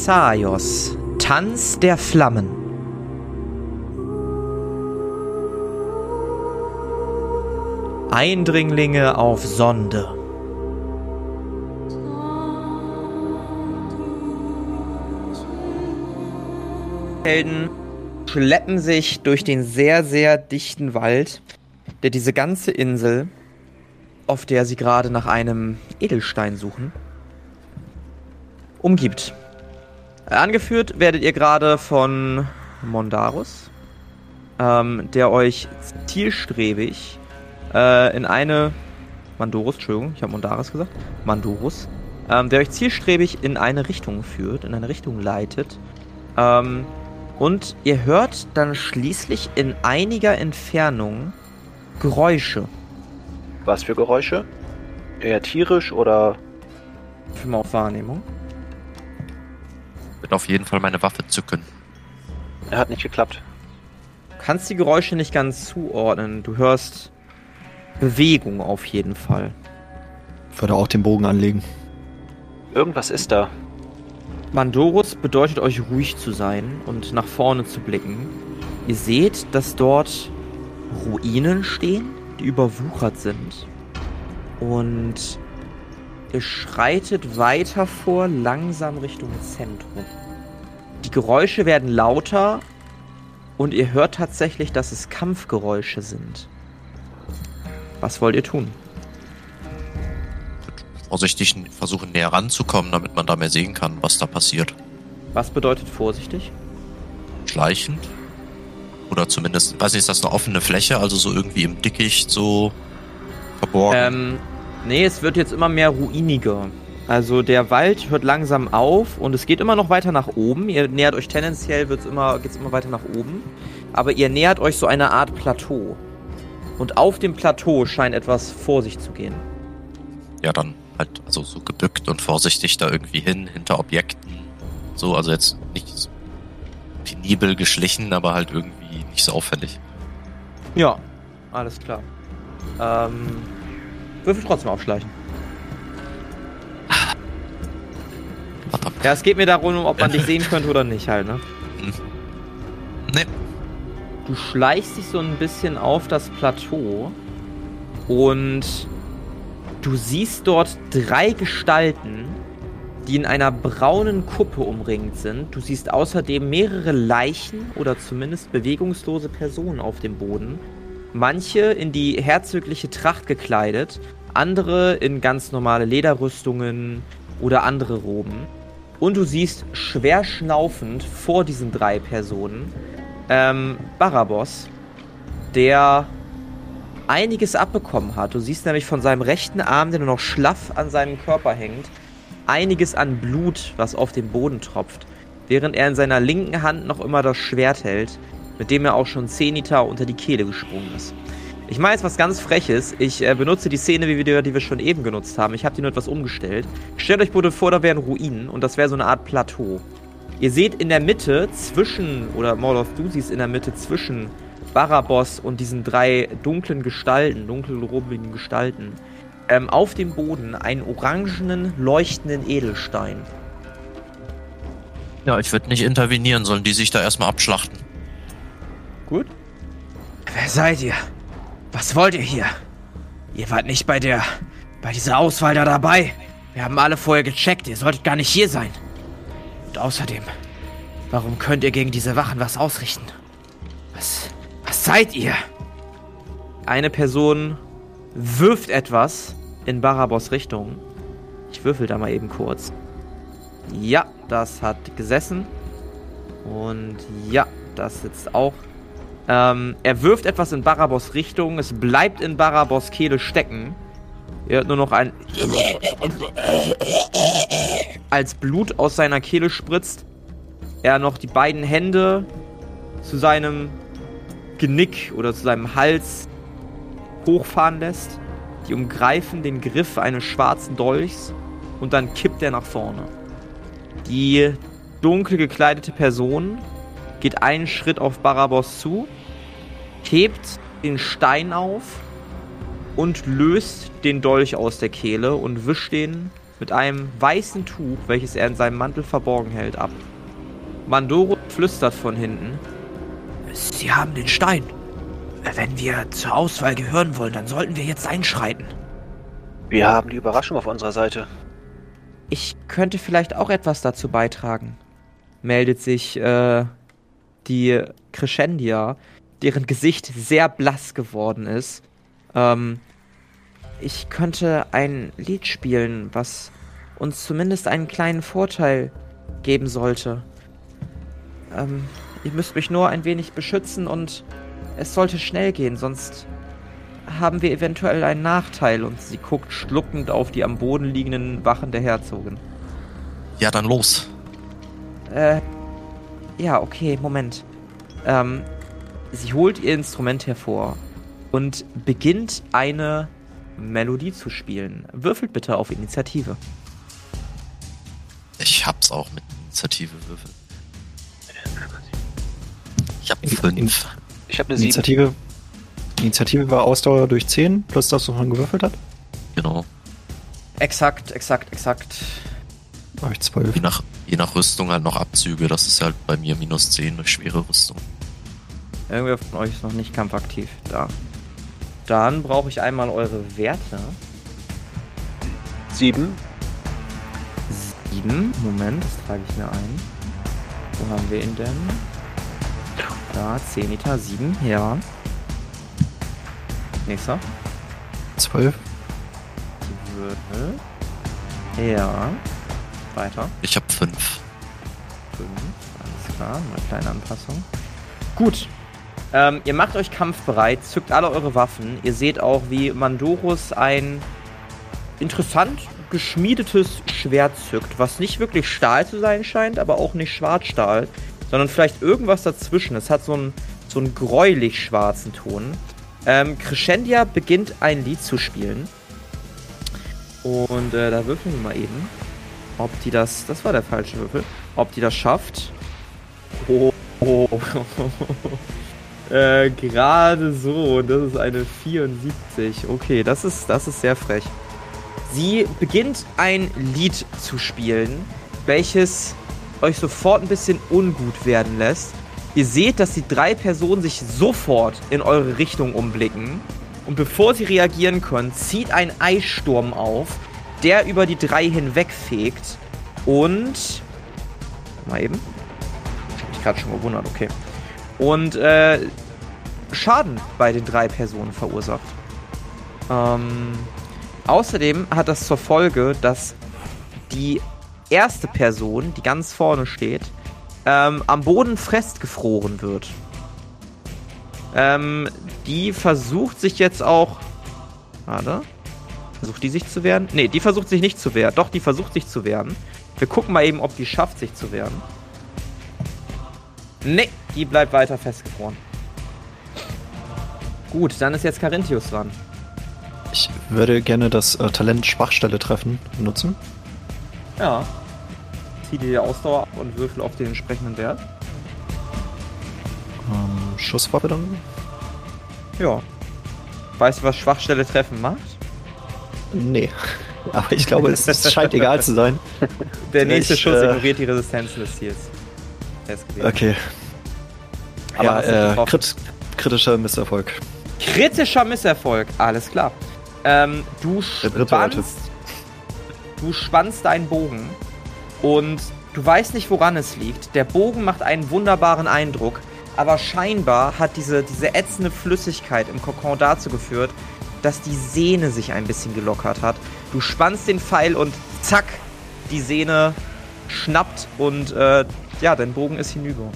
Thessaios, Tanz der Flammen. Eindringlinge auf Sonde. Helden schleppen sich durch den sehr, sehr dichten Wald, der diese ganze Insel, auf der sie gerade nach einem Edelstein suchen, umgibt. Angeführt werdet ihr gerade von Mondarus, ähm, der euch zielstrebig äh, in eine Mandorus, Entschuldigung, ich habe Mondarus gesagt, Mandorus, ähm, der euch zielstrebig in eine Richtung führt, in eine Richtung leitet. Ähm, und ihr hört dann schließlich in einiger Entfernung Geräusche. Was für Geräusche? Eher tierisch oder? Für mal auf Wahrnehmung. Wird auf jeden Fall meine Waffe zücken. Er hat nicht geklappt. Du kannst die Geräusche nicht ganz zuordnen. Du hörst Bewegung auf jeden Fall. Ich würde auch den Bogen anlegen. Irgendwas ist da. Mandorus bedeutet euch ruhig zu sein und nach vorne zu blicken. Ihr seht, dass dort Ruinen stehen, die überwuchert sind. Und ihr schreitet weiter vor, langsam Richtung Zentrum. Die Geräusche werden lauter und ihr hört tatsächlich, dass es Kampfgeräusche sind. Was wollt ihr tun? Vorsichtig versuchen näher ranzukommen, damit man da mehr sehen kann, was da passiert. Was bedeutet vorsichtig? Schleichend. Oder zumindest, weiß nicht, ist das eine offene Fläche, also so irgendwie im Dickicht so verborgen? Ähm, nee, es wird jetzt immer mehr ruiniger. Also der Wald hört langsam auf und es geht immer noch weiter nach oben. Ihr nähert euch tendenziell, wird's immer, geht's immer weiter nach oben. Aber ihr nähert euch so eine Art Plateau. Und auf dem Plateau scheint etwas vor sich zu gehen. Ja, dann halt also so gebückt und vorsichtig da irgendwie hin, hinter Objekten. So, also jetzt nicht so penibel geschlichen, aber halt irgendwie nicht so auffällig. Ja, alles klar. Ähm, würfel trotzdem aufschleichen. Ja, es geht mir darum, ob man dich sehen könnte oder nicht halt, ne? Nee, Du schleichst dich so ein bisschen auf das Plateau und du siehst dort drei Gestalten, die in einer braunen Kuppe umringt sind. Du siehst außerdem mehrere Leichen oder zumindest bewegungslose Personen auf dem Boden. Manche in die herzögliche Tracht gekleidet, andere in ganz normale Lederrüstungen oder andere Roben. Und du siehst schwer schnaufend vor diesen drei Personen ähm, Barabos, der einiges abbekommen hat. Du siehst nämlich von seinem rechten Arm, der nur noch schlaff an seinem Körper hängt, einiges an Blut, was auf den Boden tropft, während er in seiner linken Hand noch immer das Schwert hält, mit dem er auch schon Zenita unter die Kehle gesprungen ist. Ich mache jetzt was ganz Freches. Ich äh, benutze die Szene, wie wir, die wir schon eben genutzt haben. Ich habe die nur etwas umgestellt. Stellt euch bitte vor, da wären Ruinen und das wäre so eine Art Plateau. Ihr seht in der Mitte zwischen, oder Moloth, du siehst in der Mitte zwischen Barabos und diesen drei dunklen Gestalten, dunkelrobigen Gestalten, ähm, auf dem Boden einen orangenen, leuchtenden Edelstein. ja, ich würde nicht intervenieren, sollen die sich da erstmal abschlachten. Gut. Wer seid ihr? Was wollt ihr hier? Ihr wart nicht bei der. bei dieser Auswahl da dabei. Wir haben alle vorher gecheckt, ihr solltet gar nicht hier sein. Und außerdem, warum könnt ihr gegen diese Wachen was ausrichten? Was. was seid ihr? Eine Person wirft etwas in Barabos Richtung. Ich würfel da mal eben kurz. Ja, das hat gesessen. Und ja, das sitzt auch. Ähm, er wirft etwas in Barabos Richtung. Es bleibt in Barabos Kehle stecken. Er hört nur noch ein. Als Blut aus seiner Kehle spritzt, er noch die beiden Hände zu seinem Genick oder zu seinem Hals hochfahren lässt. Die umgreifen den Griff eines schwarzen Dolchs und dann kippt er nach vorne. Die dunkel gekleidete Person geht einen Schritt auf Barabos zu, hebt den Stein auf und löst den Dolch aus der Kehle und wischt den mit einem weißen Tuch, welches er in seinem Mantel verborgen hält, ab. Mandoro flüstert von hinten. Sie haben den Stein. Wenn wir zur Auswahl gehören wollen, dann sollten wir jetzt einschreiten. Wir haben die Überraschung auf unserer Seite. Ich könnte vielleicht auch etwas dazu beitragen, meldet sich äh, die Crescendia, deren Gesicht sehr blass geworden ist. Ähm, ich könnte ein Lied spielen, was uns zumindest einen kleinen Vorteil geben sollte. Ähm, ihr müsst mich nur ein wenig beschützen und es sollte schnell gehen, sonst haben wir eventuell einen Nachteil. Und sie guckt schluckend auf die am Boden liegenden Wachen der Herzogin. Ja, dann los. Äh, ja, okay, Moment. Ähm, sie holt ihr Instrument hervor und beginnt eine Melodie zu spielen. Würfelt bitte auf Initiative. Ich hab's auch mit Initiative würfeln. Ich hab fünf. Ich habe eine 7. Initiative, Initiative war Ausdauer durch 10, plus das, was man gewürfelt hat. Genau. Exakt, exakt, exakt. Habe ich 12. Je nach, je nach Rüstung halt noch Abzüge. Das ist halt bei mir minus 10 durch schwere Rüstung. Irgendwer von euch ist noch nicht kampfaktiv. Da. Dann brauche ich einmal eure Werte. 7. Sieben. Moment, das trage ich mir ein. Wo haben wir ihn denn? Da, Zenita, sieben, ja. Nächster. 12. Die Würfel. Ja. Weiter. Ich hab fünf. Fünf. Alles klar, eine kleine Anpassung. Gut. Ähm, ihr macht euch kampfbereit, zückt alle eure Waffen. Ihr seht auch, wie Mandorus ein interessant geschmiedetes Schwert zückt, was nicht wirklich Stahl zu sein scheint, aber auch nicht Schwarzstahl, sondern vielleicht irgendwas dazwischen. Es hat so einen, so einen gräulich schwarzen Ton. Ähm, Crescendia beginnt ein Lied zu spielen. Und äh, da würfeln wir mal eben, ob die das. Das war der falsche Würfel. Ob die das schafft. Oh. oh. äh, gerade so. Das ist eine 74. Okay, das ist, das ist sehr frech. Sie beginnt ein Lied zu spielen, welches euch sofort ein bisschen ungut werden lässt. Ihr seht, dass die drei Personen sich sofort in eure Richtung umblicken. Und bevor sie reagieren können, zieht ein Eissturm auf, der über die drei hinwegfegt. Und. Mal eben. Ich hab mich gerade schon gewundert, okay. Und äh, Schaden bei den drei Personen verursacht. Ähm, außerdem hat das zur Folge, dass die erste Person, die ganz vorne steht, ähm, am Boden festgefroren wird. Ähm, die versucht sich jetzt auch. Warte. Versucht die sich zu wehren? Ne, die versucht sich nicht zu wehren. Doch, die versucht sich zu wehren. Wir gucken mal eben, ob die schafft, sich zu wehren. Ne, die bleibt weiter festgefroren. Gut, dann ist jetzt Carinthius dran. Ich würde gerne das äh, Talent Schwachstelle treffen benutzen. Ja. Zieh dir die Ausdauer ab und würfel auf den entsprechenden Wert. Ähm, Schusswaffe dann? Ja. Weißt du, was Schwachstelle treffen macht? Nee. Aber ich glaube, es, es scheint egal zu sein. Der nächste Ich, Schuss äh, ignoriert die Resistenzen des Ziels. Okay. Aber Ja, äh, krit kritischer Misserfolg. Kritischer Misserfolg, alles klar. Ähm, du spannst, du spannst deinen Bogen und du weißt nicht, woran es liegt. Der Bogen macht einen wunderbaren Eindruck, aber scheinbar hat diese, diese ätzende Flüssigkeit im Kokon dazu geführt, dass die Sehne sich ein bisschen gelockert hat. Du spannst den Pfeil und zack, die Sehne schnappt und äh, ja, dein Bogen ist hinüber.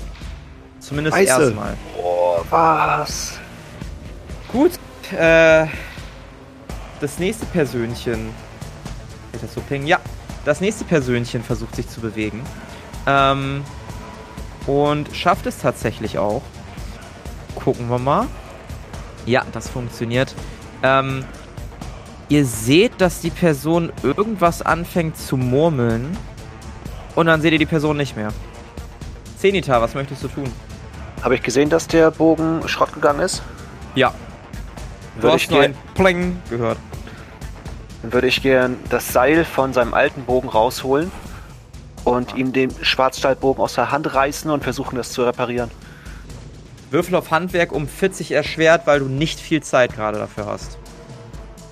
Zumindest Scheiße. erstmal. Oh, was? Gut, äh, das nächste Persönchen. Das so ping? Ja, das nächste Persönchen versucht sich zu bewegen. Ähm, und schafft es tatsächlich auch. Gucken wir mal. Ja, das funktioniert. Ähm, ihr seht, dass die Person irgendwas anfängt zu murmeln. Und dann seht ihr die Person nicht mehr. Zenita, was möchtest du tun? Habe ich gesehen, dass der Bogen Schrott gegangen ist? Ja. Du Würde hast ich nur ein Pling gehört. Dann würde ich gern das Seil von seinem alten Bogen rausholen und ihm den Schwarzstahlbogen aus der Hand reißen und versuchen, das zu reparieren. Würfel auf Handwerk um 40 erschwert, weil du nicht viel Zeit gerade dafür hast.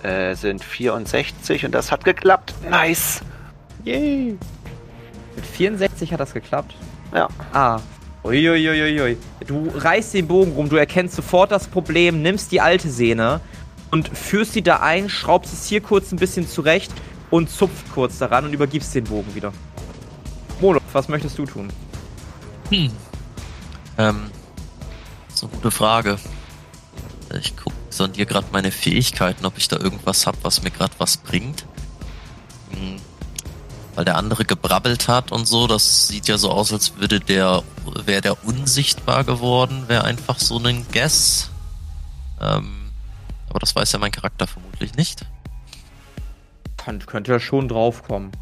Äh, sind 64 und das hat geklappt. Nice. Yay! Mit 64 hat das geklappt. Ja. Ah. Uiuiuiui. Du reißt den Bogen rum, du erkennst sofort das Problem, nimmst die alte Sehne und führst sie da ein, schraubst es hier kurz ein bisschen zurecht und zupft kurz daran und übergibst den Bogen wieder. Moloch, was möchtest du tun? Hm. Ähm, so eine gute Frage. Ich guck, sondiere gerade meine Fähigkeiten, ob ich da irgendwas hab, was mir gerade was bringt. Hm. Weil der andere gebrabbelt hat und so, das sieht ja so aus, als würde der, wäre der unsichtbar geworden, wäre einfach so ein Guess. Ähm, aber das weiß ja mein Charakter vermutlich nicht. Kann, könnte ja schon draufkommen.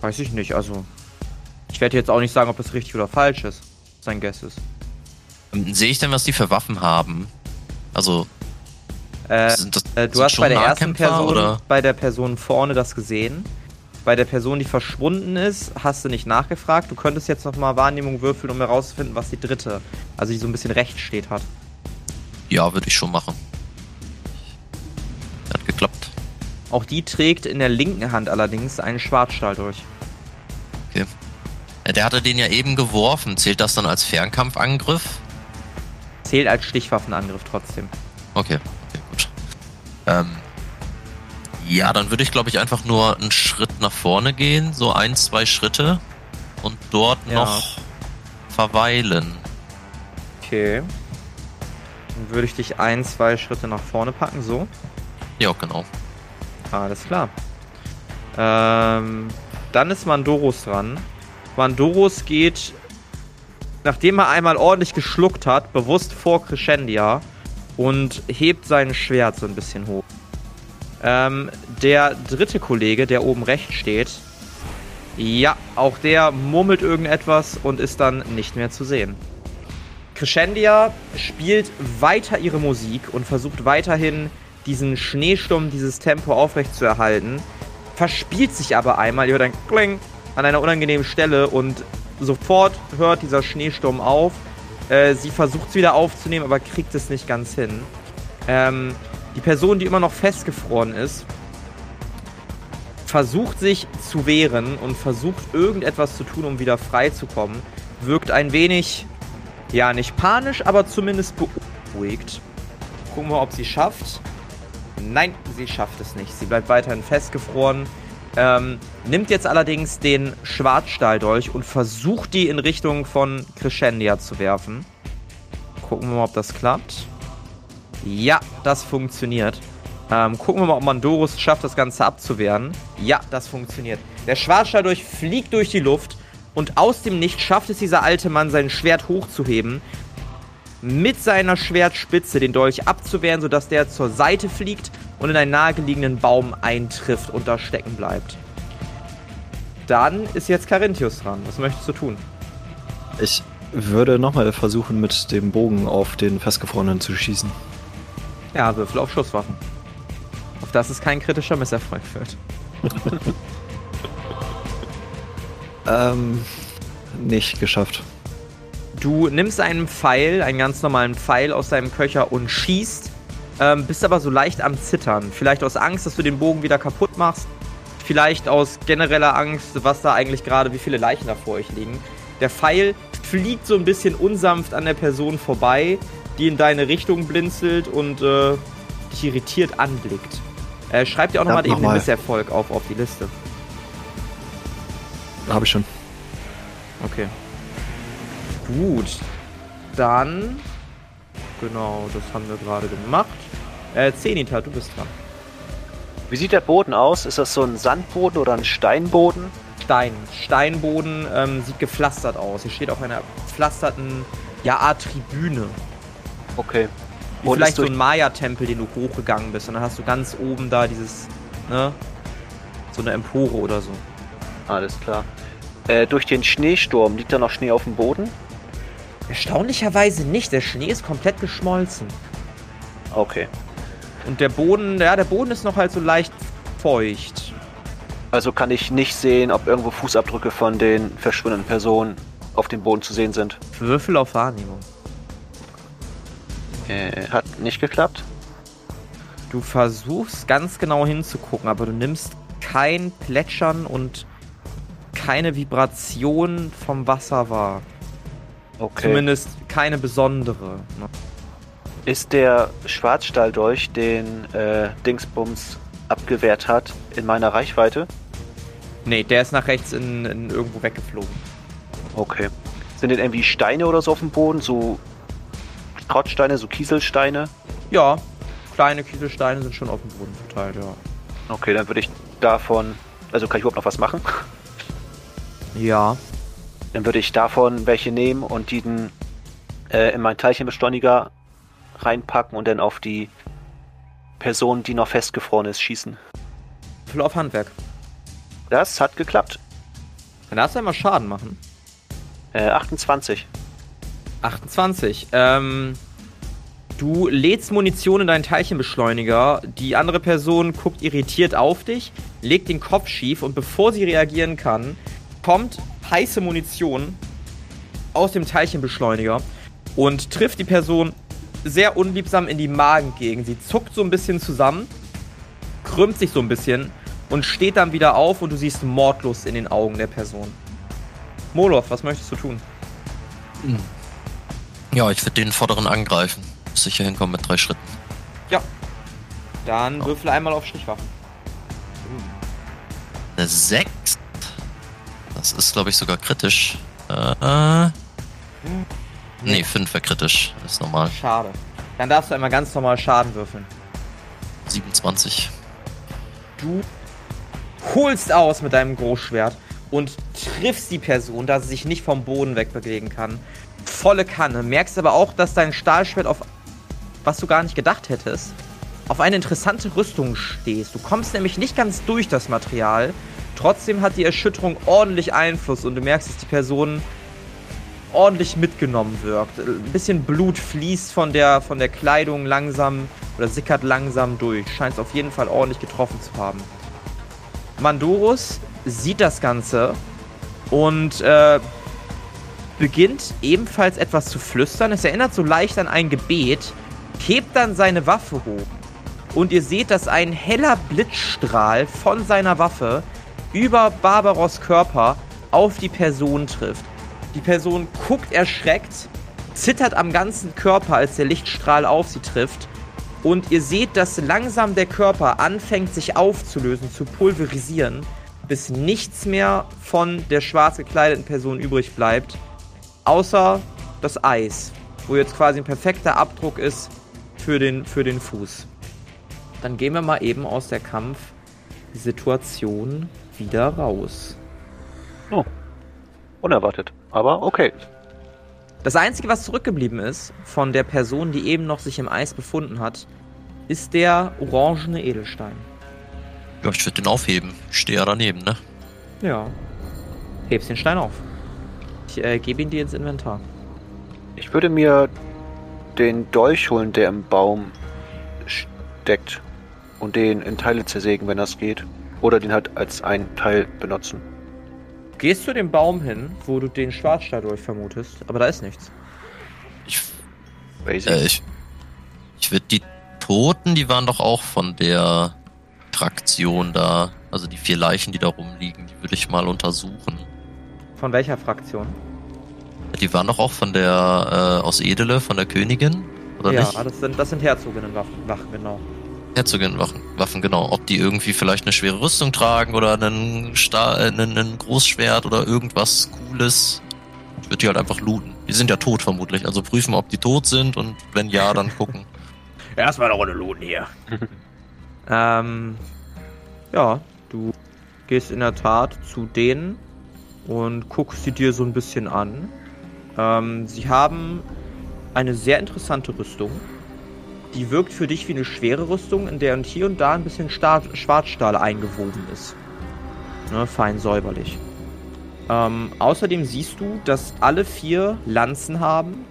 Weiß ich nicht, also. Ich werde jetzt auch nicht sagen, ob das richtig oder falsch ist. Sein Guess ist. Ähm, Sehe ich denn, was die für Waffen haben? Also, Äh, sind das, Äh, du hast bei der ersten Person, oder? bei der Person vorne das gesehen. Bei der Person, die verschwunden ist, hast du nicht nachgefragt. Du könntest jetzt nochmal Wahrnehmung würfeln, um herauszufinden, was die dritte, also die so ein bisschen rechts steht, hat. Ja, würde ich schon machen. Hat geklappt. Auch die trägt in der linken Hand allerdings einen Schwarzstahl durch. Okay. Der hatte den ja eben geworfen. Zählt das dann als Fernkampfangriff? Zählt als Stichwaffenangriff trotzdem. Okay, okay, gut. Ähm, ja, dann würde ich, glaube ich, einfach nur einen Schritt nach vorne gehen, so ein, zwei Schritte und dort Ja. noch verweilen. Okay. Dann würde ich dich ein, zwei Schritte nach vorne packen, so. Ja, genau. Alles klar. Ähm, dann ist Mandoros dran. Mandoros geht, nachdem er einmal ordentlich geschluckt hat, bewusst vor Crescendia und hebt sein Schwert so ein bisschen hoch. Ähm, der dritte Kollege, der oben rechts steht, ja, auch der murmelt irgendetwas und ist dann nicht mehr zu sehen. Crescendia spielt weiter ihre Musik und versucht weiterhin diesen Schneesturm, dieses Tempo aufrecht zu erhalten, verspielt sich aber einmal, ihr hört ein Kling an einer unangenehmen Stelle und sofort hört dieser Schneesturm auf. Äh, sie versucht es wieder aufzunehmen, aber kriegt es nicht ganz hin. Ähm, die Person, die immer noch festgefroren ist, versucht sich zu wehren und versucht irgendetwas zu tun, um wieder frei zu kommen. Wirkt ein wenig, ja, nicht panisch, aber zumindest beunruhigt. Gucken wir, ob sie schafft. Nein, sie schafft es nicht. Sie bleibt weiterhin festgefroren. Ähm, nimmt jetzt allerdings den Schwarzstahldolch und versucht die in Richtung von Crescendia zu werfen. Gucken wir mal, ob das klappt. Ja, das funktioniert. Ähm, gucken wir mal, ob Mandorus schafft, das Ganze abzuwehren. Ja, das funktioniert. Der Schwarzstahldolch fliegt durch die Luft und aus dem Nichts schafft es dieser alte Mann, sein Schwert hochzuheben, mit seiner Schwertspitze den Dolch abzuwehren, sodass der zur Seite fliegt und in einen nahegelegenen Baum eintrifft und da stecken bleibt. Dann ist jetzt Carinthius dran. Was möchtest du tun? Ich würde nochmal versuchen, mit dem Bogen auf den Festgefrorenen zu schießen. Ja, Würfel auf Schusswaffen. Auf das es kein kritischer Misserfolg wird. Ähm, nicht geschafft. Du nimmst einen Pfeil, einen ganz normalen Pfeil aus deinem Köcher und schießt, ähm, bist aber so leicht am Zittern. Vielleicht aus Angst, dass du den Bogen wieder kaputt machst. Vielleicht aus genereller Angst, was da eigentlich gerade, wie viele Leichen da vor euch liegen. Der Pfeil fliegt so ein bisschen unsanft an der Person vorbei, die in deine Richtung blinzelt und äh, dich irritiert anblickt. Äh, schreib dir auch nochmal eben den. Misserfolg auf, auf die Liste. Habe ich schon. Okay. Gut. Dann. Genau, das haben wir gerade gemacht. Äh, Zenita, du bist dran. Wie sieht der Boden aus? Ist das so ein Sandboden oder ein Steinboden? Stein. Steinboden ähm, sieht gepflastert aus. Hier steht auf einer gepflasterten, ja, Art Tribüne. Okay. Wie Und vielleicht so ein Maya-Tempel, den du hochgegangen bist. Und dann hast du ganz oben da dieses, ne? So eine Empore oder so. Alles klar. Äh, durch den Schneesturm liegt da noch Schnee auf dem Boden? Erstaunlicherweise nicht. Der Schnee ist komplett geschmolzen. Okay. Und der Boden, ja, der Boden ist noch halt so leicht feucht. Also kann ich nicht sehen, ob irgendwo Fußabdrücke von den verschwundenen Personen auf dem Boden zu sehen sind. Würfel auf Wahrnehmung. Äh, hat nicht geklappt. Du versuchst ganz genau hinzugucken, aber du nimmst kein Plätschern und keine Vibration vom Wasser wahr. Okay. Zumindest keine besondere. ne? Ist der Schwarzstahldolch, den äh, Dingsbums abgewehrt hat, in meiner Reichweite? Nee, der ist nach rechts in, in irgendwo weggeflogen. Okay. Sind denn irgendwie Steine oder so auf dem Boden? So Schrottsteine, so Kieselsteine? Ja, kleine Kieselsteine sind schon auf dem Boden verteilt, ja. Okay, dann würde ich davon. Also kann ich überhaupt noch was machen? Ja. Dann würde ich davon welche nehmen und die dann äh, in meinen Teilchenbeschleuniger reinpacken und dann auf die Person, die noch festgefroren ist, schießen. Würfel auf Handwerk. Das hat geklappt. Dann darfst du einmal Schaden machen. Äh, 28. 28. Ähm, du lädst Munition in deinen Teilchenbeschleuniger. Die andere Person guckt irritiert auf dich, legt den Kopf schief und bevor sie reagieren kann, kommt heiße Munition aus dem Teilchenbeschleuniger und trifft die Person sehr unliebsam in die Magengegend. Sie zuckt so ein bisschen zusammen, krümmt sich so ein bisschen und steht dann wieder auf und du siehst Mordlust in den Augen der Person. Moloth, was möchtest du tun? Ja, ich würde den vorderen angreifen. Sicher hinkommen mit drei Schritten. Ja. Dann würfel einmal auf Stichwaffen. Eine 6. Das ist, glaube ich, sogar kritisch. Äh, nee, 5 wäre kritisch. Das ist normal. Schade. Dann darfst du einmal ganz normal Schaden würfeln. 27. Du holst aus mit deinem Großschwert und triffst die Person, da sie sich nicht vom Boden wegbewegen kann. Volle Kanne. Merkst aber auch, dass dein Stahlschwert auf was du gar nicht gedacht hättest, auf eine interessante Rüstung stehst. Du kommst nämlich nicht ganz durch das Material. Trotzdem hat die Erschütterung ordentlich Einfluss und du merkst, dass die Person ordentlich mitgenommen wirkt. Ein bisschen Blut fließt von der, von der Kleidung langsam oder sickert langsam durch. Scheint es auf jeden Fall ordentlich getroffen zu haben. Mandorus sieht das Ganze und äh, beginnt ebenfalls etwas zu flüstern. Es erinnert so leicht an ein Gebet, hebt dann seine Waffe hoch. Und ihr seht, dass ein heller Blitzstrahl von seiner Waffe über Barbaros Körper auf die Person trifft. Die Person guckt erschreckt, zittert am ganzen Körper, als der Lichtstrahl auf sie trifft. Und ihr seht, dass langsam der Körper anfängt sich aufzulösen, zu pulverisieren, bis nichts mehr von der schwarz gekleideten Person übrig bleibt, außer das Eis, wo jetzt quasi ein perfekter Abdruck ist für den, für den Fuß. Dann gehen wir mal eben aus der Kampfsituation wieder raus. Oh. Unerwartet. Aber okay. Das Einzige, was zurückgeblieben ist von der Person, die eben noch sich im Eis befunden hat, ist der orangene Edelstein. Ja, ich würde den aufheben. Ich stehe ja daneben, ne? Ja. Hebst den Stein auf. Ich äh, gebe ihn dir ins Inventar. Ich würde mir den Dolch holen, der im Baum steckt. Und den in Teile zersägen, wenn das geht. Oder den halt als ein Teil benutzen. Gehst zu dem Baum hin, wo du den Schwarzstahldolch vermutest, aber da ist nichts. Ich, Crazy. äh, ich, ich würde die Toten, die waren doch auch von der Traktion da. Also die vier Leichen, die da rumliegen, die würde ich mal untersuchen. Von welcher Fraktion? Die waren doch auch von der, äh, aus Edele, von der Königin, oder ja, nicht? das sind, das sind Herzoginnenwaffen, Wachen, genau. Herzogin-Waffen, Waffen, genau. Ob die irgendwie vielleicht eine schwere Rüstung tragen oder einen, Sta äh, einen, einen Großschwert oder irgendwas Cooles. Ich würde die halt einfach looten. Die sind ja tot vermutlich. Also prüfen, ob die tot sind und wenn ja, dann gucken. Erstmal eine Runde looten hier. Ähm, ja, du gehst in der Tat zu denen und guckst sie dir so ein bisschen an. Ähm, sie haben eine sehr interessante Rüstung. Die wirkt für dich wie eine schwere Rüstung, in der und hier und da ein bisschen Sta Schwarzstahl eingewoben ist. Ne, fein säuberlich. Ähm, außerdem siehst du, dass alle vier Lanzen haben,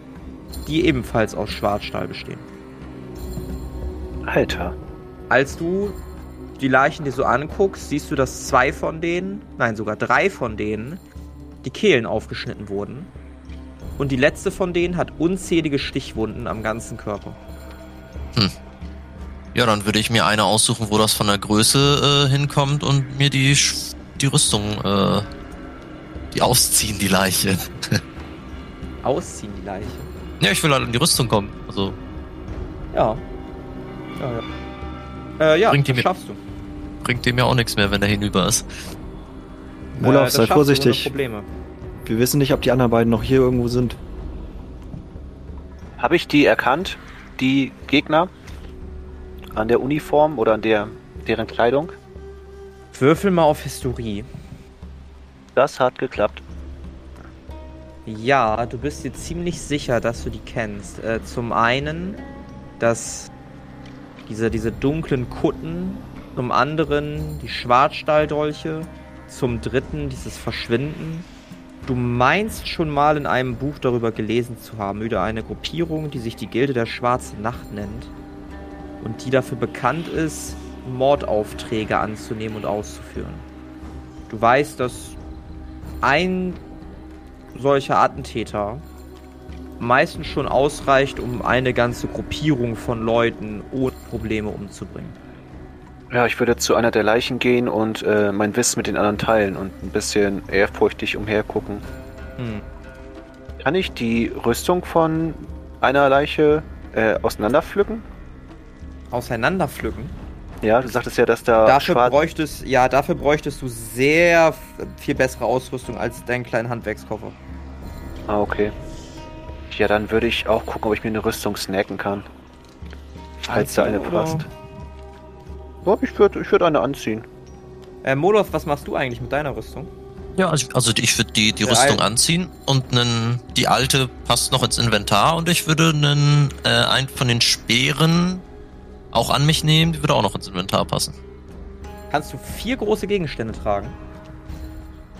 die ebenfalls aus Schwarzstahl bestehen. Alter. Als du die Leichen dir so anguckst, siehst du, dass zwei von denen, nein, sogar drei von denen, die Kehlen aufgeschnitten wurden. Und die letzte von denen hat unzählige Stichwunden am ganzen Körper. Ja, dann würde ich mir eine aussuchen, wo das von der Größe äh, hinkommt und mir die, Sch- die Rüstung, äh, die ausziehen, die Leiche. Ausziehen die Leiche. ja, ich will halt in die Rüstung kommen. Also, Ja. Ja, ja. Äh, ja, Bringt das mit- schaffst du. bringt dem ja auch nichts mehr, wenn er hinüber ist. Olaf, Äh, das sei vorsichtig. Wir wissen nicht, ob die anderen beiden noch hier irgendwo sind. Habe ich die erkannt, die Gegner? An der Uniform oder an der deren Kleidung? Würfel mal auf Historie. Das hat geklappt. Ja, du bist dir ziemlich sicher, dass du die kennst. Äh, zum einen, dass diese, diese dunklen Kutten, zum anderen die Schwarzstahldolche, zum dritten dieses Verschwinden. Du meinst schon mal in einem Buch darüber gelesen zu haben, über eine Gruppierung, die sich die Gilde der Schwarzen Nacht nennt und die dafür bekannt ist, Mordaufträge anzunehmen und auszuführen. Du weißt, dass ein solcher Attentäter meistens schon ausreicht, um eine ganze Gruppierung von Leuten ohne Probleme umzubringen. Ja, ich würde zu einer der Leichen gehen und äh, mein Wissen mit den anderen teilen und ein bisschen ehrfurchtig umhergucken. Hm. Kann ich die Rüstung von einer Leiche äh, auseinanderpflücken? Auseinanderpflücken. Ja, du sagtest ja, dass da Dafür schwarz... bräuchtest, ja, dafür bräuchtest du sehr viel bessere Ausrüstung als deinen kleinen Handwerkskoffer. Ah, okay. Ja, dann würde ich auch gucken, ob ich mir eine Rüstung snacken kann. Falls da eine Anziehen oder- Ja, ich würde ich würd eine anziehen. Äh, Molov, was machst du eigentlich mit deiner Rüstung? Ja, also, also ich würde die, die Der Rüstung Al- anziehen und nen, die alte passt noch ins Inventar und ich würde nen, äh, einen von den Speeren auch an mich nehmen, die würde auch noch ins Inventar passen. Kannst du vier große Gegenstände tragen?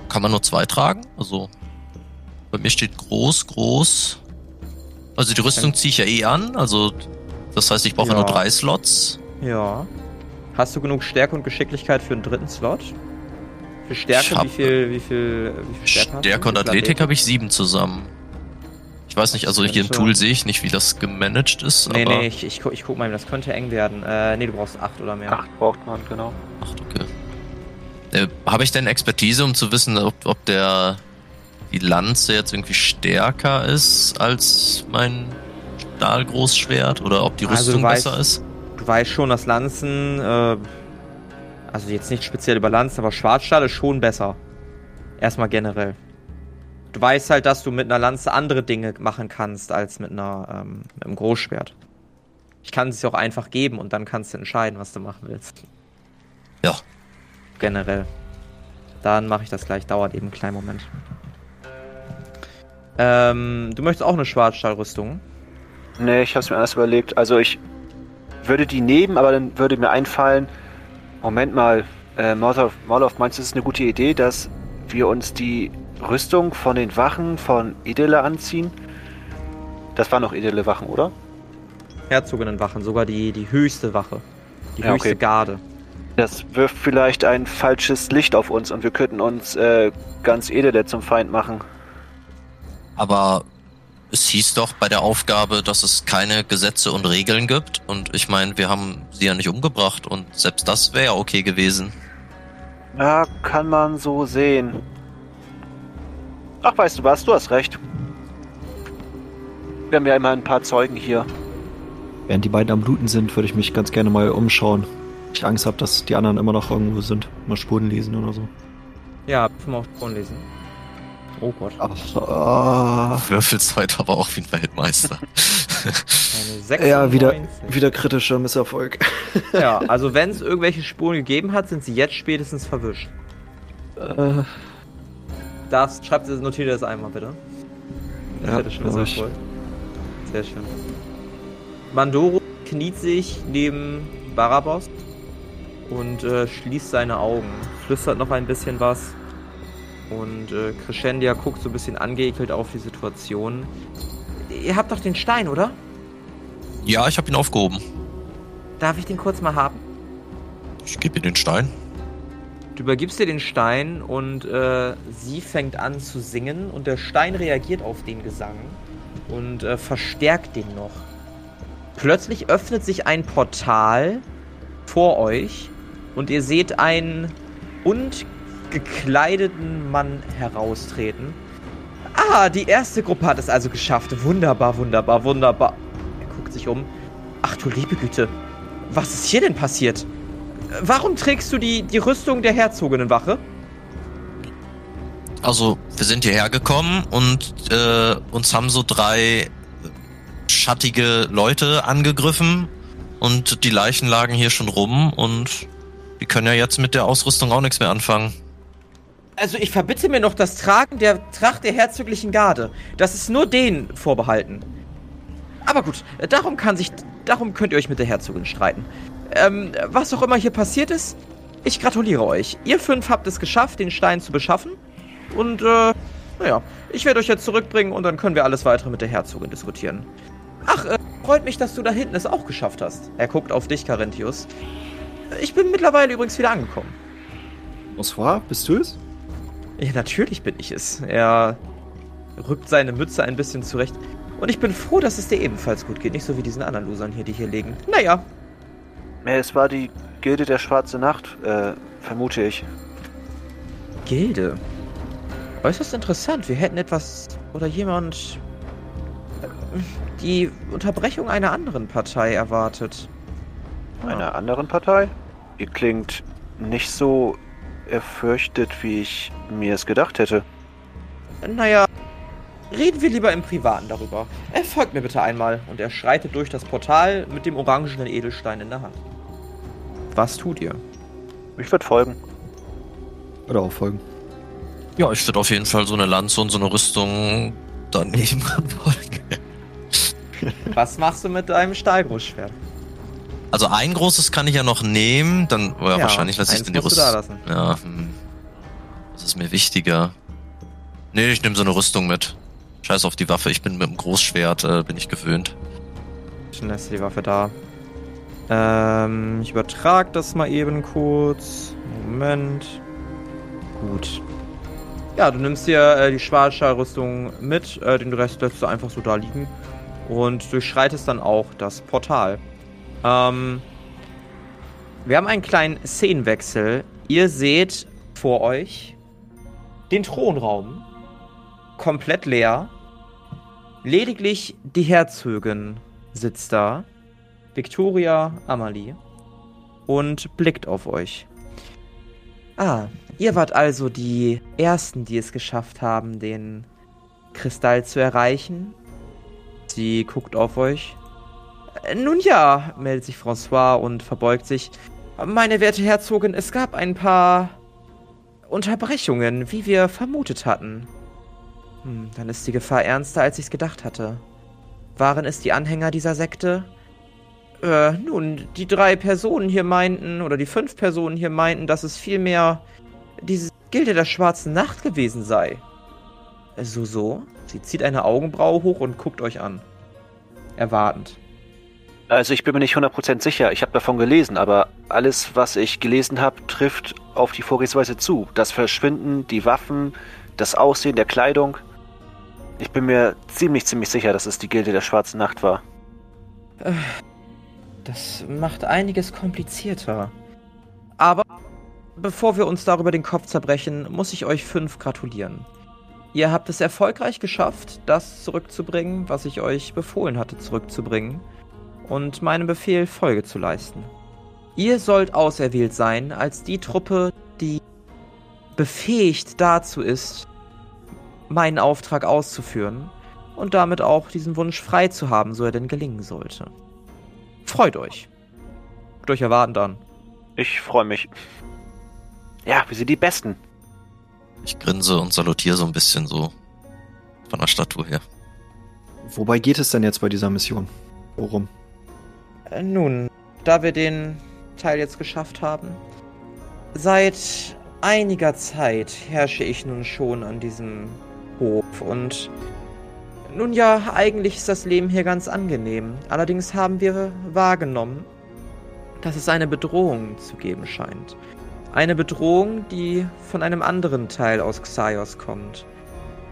Kann man nur zwei tragen? Also bei mir steht groß, groß. Also die Rüstung ziehe ich ja eh an, also das heißt, ich brauche Ja. nur drei Slots. Ja. Hast du genug Stärke und Geschicklichkeit für einen dritten Slot? Für Stärke, hab- wie viel, wie viel, wie viel Stärke hast du? Stärke und Athletik habe ich sieben zusammen. Ich weiß nicht, also hier im Tool sehe ich nicht, wie das gemanagt ist, Nee, aber nee, ich, ich, gu- ich guck mal, das könnte eng werden. Äh, nee, du brauchst acht oder mehr. Acht braucht man, genau. Ach, okay. Äh, habe ich denn Expertise, um zu wissen, ob, ob der die Lanze jetzt irgendwie stärker ist als mein Stahlgroßschwert oder ob die Also Rüstung weißt- besser ist? Du weißt schon, dass Lanzen, äh, also jetzt nicht speziell über Lanzen, aber Schwarzstahl ist schon besser. Erstmal generell. Du weißt halt, dass du mit einer Lanze andere Dinge machen kannst als mit einer, ähm, mit einem Großschwert. Ich kann es dir auch einfach geben und dann kannst du entscheiden, was du machen willst. Ja. Generell. Dann mache ich das gleich, dauert eben einen kleinen Moment. Ähm, du möchtest auch eine Schwarzstahlrüstung? Nee, ich habe es mir anders überlegt. Also ich würde die nehmen, aber dann würde mir einfallen, Moment mal, äh, Molotov, Molotov, meinst du, es ist eine gute Idee, dass wir uns die Rüstung von den Wachen von Edele anziehen? Das waren noch edle Wachen, oder? Herzoginnenwachen, sogar die, die höchste Wache. Die Ja, höchste okay. Garde. Das wirft vielleicht ein falsches Licht auf uns und wir könnten uns äh, ganz edele zum Feind machen. Aber es hieß doch bei der Aufgabe, dass es keine Gesetze und Regeln gibt. Und ich meine, wir haben sie ja nicht umgebracht und selbst das wäre ja okay gewesen. Ja, kann man so sehen. Ach, weißt du was, du hast recht. Wir haben ja immer ein paar Zeugen hier. Während die beiden am Bluten sind, würde ich mich ganz gerne mal umschauen. Ich Angst habe, dass die anderen immer noch irgendwo sind. Mal Spuren lesen oder so. Ja, mal auf Ton lesen. Oh Gott. Ah, Würfelst heute aber auch wie ein Weltmeister. Eine 96. ja, wieder, wieder kritischer Misserfolg. Ja, also wenn es irgendwelche Spuren gegeben hat, sind sie jetzt spätestens verwischt. Äh, Das, schreibt, notiert das einmal bitte. Ja, Kritischen glaub ich. Misserfolg. Sehr schön. Mandoro kniet sich neben Barabos und äh, schließt seine Augen, flüstert noch ein bisschen was und äh, Crescendia guckt so ein bisschen angeekelt auf die Situation. Ihr habt doch den Stein, oder? ja, ich habe ihn aufgehoben. Darf ich den kurz mal haben? Ich gebe ihr den Stein. Du übergibst dir den Stein und äh, sie fängt an zu singen und der Stein reagiert auf den Gesang und äh, verstärkt den noch. Plötzlich öffnet sich ein Portal vor euch und ihr seht einen und gekleideten Mann heraustreten. Ah, die erste Gruppe hat es also geschafft. Wunderbar, wunderbar, wunderbar. Er guckt sich um. Ach du liebe Güte. Was ist hier denn passiert? Warum trägst du die, die Rüstung der Herzoginnenwache? Also, wir sind hierher gekommen und äh, uns haben so drei schattige Leute angegriffen und die Leichen lagen hier schon rum und die können ja jetzt mit der Ausrüstung auch nichts mehr anfangen. Also ich verbitte mir noch das Tragen der Tracht der herzoglichen Garde. Das ist nur denen vorbehalten. Aber gut, darum kann sich, darum könnt ihr euch mit der Herzogin streiten. Ähm, was auch immer hier passiert ist, ich gratuliere euch. Ihr fünf habt es geschafft, den Stein zu beschaffen. Und, äh, naja, ich werde euch jetzt zurückbringen und dann können wir alles weitere mit der Herzogin diskutieren. Ach, äh, freut mich, dass du da hinten es auch geschafft hast. Er guckt auf dich, Carinthius. Ich bin mittlerweile übrigens wieder angekommen. Bonsoir, bist du es? Ja, natürlich bin ich es. Er rückt seine Mütze ein bisschen zurecht. Und ich bin froh, dass es dir ebenfalls gut geht. Nicht so wie diesen anderen Losern hier, die hier liegen. Naja, Ja, es war die Gilde der Schwarze Nacht, äh, vermute ich. Gilde. Äußerst interessant. Wir hätten etwas oder jemand äh, die Unterbrechung einer anderen Partei erwartet. Einer anderen Partei? Ihr klingt nicht so erfürchtet, wie ich mir es gedacht hätte. Naja, reden wir lieber im Privaten darüber. Er folgt mir bitte einmal. Und er schreitet durch das Portal mit dem orangenen Edelstein in der Hand. Was tut ihr? Ich würde folgen. Oder auch folgen. Ja, ich würde auf jeden Fall so eine Lanze und so eine Rüstung daneben folgen. Was machst du mit deinem Stahlgroßschwert? Also ein großes kann ich ja noch nehmen, dann ja, Ja, wahrscheinlich lasse ich dann die Rüstung. lassen. Ja, hm. Das ist mir wichtiger. Nee, ich nehme so eine Rüstung mit. Scheiß auf die Waffe, ich bin mit dem Großschwert, äh, bin ich gewöhnt. Schon lässt die Waffe da. Ähm, ich übertrage das mal eben kurz. Moment. Gut. Ja, du nimmst dir äh, die Schwarzstahlrüstung mit, äh, den Rest lässt du einfach so da liegen und durchschreitest dann auch das Portal. Ähm, wir haben einen kleinen Szenenwechsel. Ihr seht vor euch den Thronraum, komplett leer. Lediglich die Herzogin sitzt da, Victoria Amalie, und blickt auf euch. Ah, ihr wart also die Ersten, die es geschafft haben, den Kristall zu erreichen. Sie guckt auf euch. Nun ja, meldet sich François und verbeugt sich. Meine werte Herzogin, es gab ein paar Unterbrechungen, wie wir vermutet hatten. Hm, dann ist die Gefahr ernster, als ich es gedacht hatte. Waren es die Anhänger dieser Sekte? Äh, nun, die drei Personen hier meinten, oder die fünf Personen hier meinten, dass es vielmehr diese Gilde der Schwarzen Nacht gewesen sei. Äh, So, so? Sie zieht eine Augenbraue hoch und guckt euch an. Erwartend. Also ich bin mir nicht 100% sicher, ich habe davon gelesen, aber alles, was ich gelesen habe, trifft auf die Vorgehensweise zu. Das Verschwinden, die Waffen, das Aussehen der Kleidung. Ich bin mir ziemlich, ziemlich sicher, dass es die Gilde der Schwarzen Nacht war. Das macht einiges komplizierter. Aber bevor wir uns darüber den Kopf zerbrechen, muss ich euch fünf gratulieren. Ihr habt es erfolgreich geschafft, das zurückzubringen, was ich euch befohlen hatte zurückzubringen, und meinem Befehl Folge zu leisten. Ihr sollt auserwählt sein als die Truppe, die befähigt dazu ist, meinen Auftrag auszuführen und damit auch diesen Wunsch frei zu haben, so er denn gelingen sollte. Freut euch. Guckt euch erwartend an. Ich freue mich. Ja, wir sind die Besten. Ich grinse und salutiere so ein bisschen so von der Statue her. Wobei geht es denn jetzt bei dieser Mission? Worum? Äh, Nun, da wir den Teil jetzt geschafft haben, seit einiger Zeit herrsche ich nun schon an diesem Hof und nun ja, eigentlich ist das Leben hier ganz angenehm. Allerdings haben wir wahrgenommen, dass es eine Bedrohung zu geben scheint. Eine Bedrohung, die von einem anderen Teil aus Xaios kommt.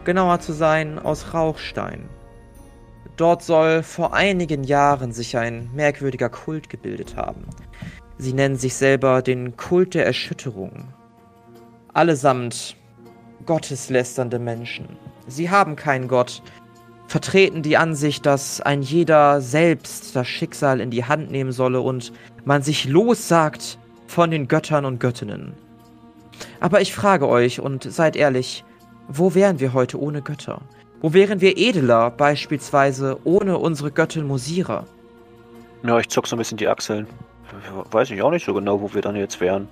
Genauer zu sein, aus Rauchstein. Dort soll vor einigen Jahren sich ein merkwürdiger Kult gebildet haben. Sie nennen sich selber den Kult der Erschütterung. Allesamt gotteslästernde Menschen. Sie haben keinen Gott, vertreten die Ansicht, dass ein jeder selbst das Schicksal in die Hand nehmen solle und man sich lossagt von den Göttern und Göttinnen. Aber ich frage euch und seid ehrlich, wo wären wir heute ohne Götter? Wo wären wir edler, beispielsweise ohne unsere Göttin Musira? Ja, ich zuck so ein bisschen die Achseln. Weiß ich auch nicht so genau, wo wir dann jetzt wären.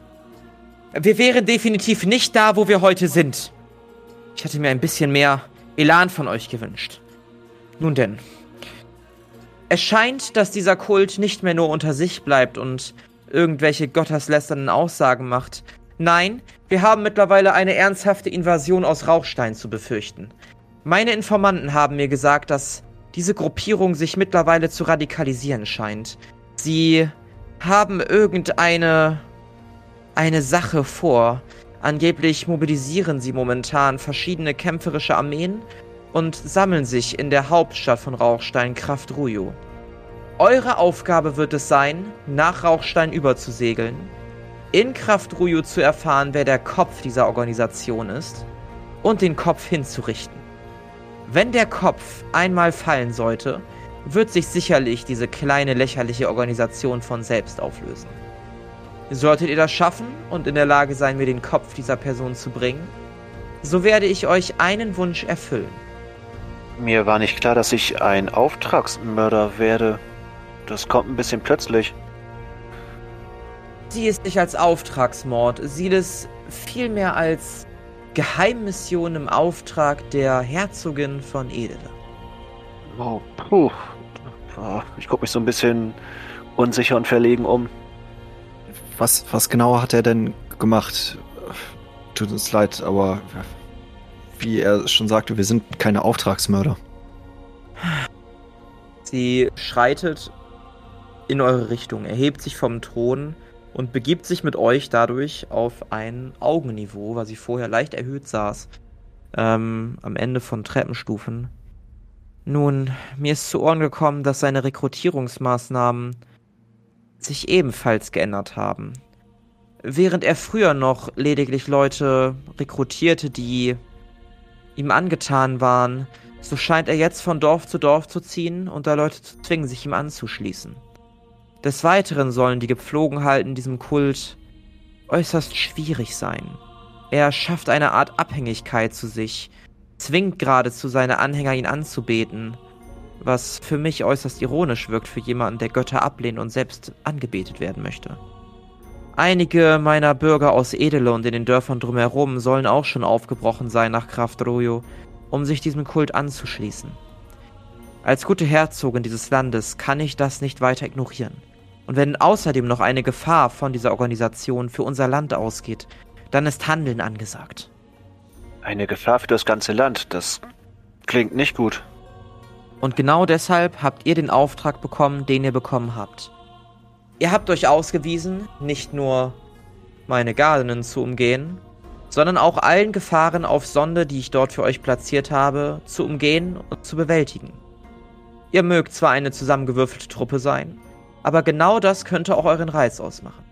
Wir wären definitiv nicht da, wo wir heute sind. Ich hätte mir ein bisschen mehr Elan von euch gewünscht. Nun denn. Es scheint, dass dieser Kult nicht mehr nur unter sich bleibt und irgendwelche gotteslästernden Aussagen macht. Nein, wir haben mittlerweile eine ernsthafte Invasion aus Rauchstein zu befürchten. Meine Informanten haben mir gesagt, dass diese Gruppierung sich mittlerweile zu radikalisieren scheint. Sie haben irgendeine eine Sache vor. Angeblich mobilisieren sie momentan verschiedene kämpferische Armeen und sammeln sich in der Hauptstadt von Rauchstein Kraft Ruyo. Eure Aufgabe wird es sein, nach Rauchstein überzusegeln, in Kraft Ruyo zu erfahren, wer der Kopf dieser Organisation ist und den Kopf hinzurichten. Wenn der Kopf einmal fallen sollte, wird sich sicherlich diese kleine lächerliche Organisation von selbst auflösen. Solltet ihr das schaffen und in der Lage sein, mir den Kopf dieser Person zu bringen, so werde ich euch einen Wunsch erfüllen. Mir war nicht klar, dass ich ein Auftragsmörder werde. Das kommt ein bisschen plötzlich. Sieh es nicht als Auftragsmord, sieh es vielmehr als Geheimmission im Auftrag der Herzogin von Edele. Oh, puh. Oh, ich gucke mich so ein bisschen unsicher und verlegen um. Was, was genau hat er denn gemacht? Tut uns leid, aber wie er schon sagte, wir sind keine Auftragsmörder. Sie schreitet in eure Richtung, erhebt sich vom Thron und begibt sich mit euch dadurch auf ein Augenniveau, weil sie vorher leicht erhöht saß, ähm, am Ende von Treppenstufen. Nun, mir ist zu Ohren gekommen, dass seine Rekrutierungsmaßnahmen sich ebenfalls geändert haben. Während er früher noch lediglich Leute rekrutierte, die ihm angetan waren, so scheint er jetzt von Dorf zu Dorf zu ziehen und da Leute zu zwingen, sich ihm anzuschließen. Des Weiteren sollen die Gepflogenheiten diesem Kult äußerst schwierig sein. Er schafft eine Art Abhängigkeit zu sich, zwingt geradezu seine Anhänger, ihn anzubeten, was für mich äußerst ironisch wirkt für jemanden, der Götter ablehnt und selbst angebetet werden möchte. Einige meiner Bürger aus Edele und in den Dörfern drumherum sollen auch schon aufgebrochen sein nach Kraft Royo, um sich diesem Kult anzuschließen. Als gute Herzogin dieses Landes kann ich das nicht weiter ignorieren. Und wenn außerdem noch eine Gefahr von dieser Organisation für unser Land ausgeht, dann ist Handeln angesagt. Eine Gefahr für das ganze Land, das klingt nicht gut. Und genau deshalb habt ihr den Auftrag bekommen, den ihr bekommen habt. Ihr habt euch ausgewiesen, nicht nur meine Gardinnen zu umgehen, sondern auch allen Gefahren auf Sonde, die ich dort für euch platziert habe, zu umgehen und zu bewältigen. Ihr mögt zwar eine zusammengewürfelte Truppe sein, aber genau das könnte auch euren Reiz ausmachen.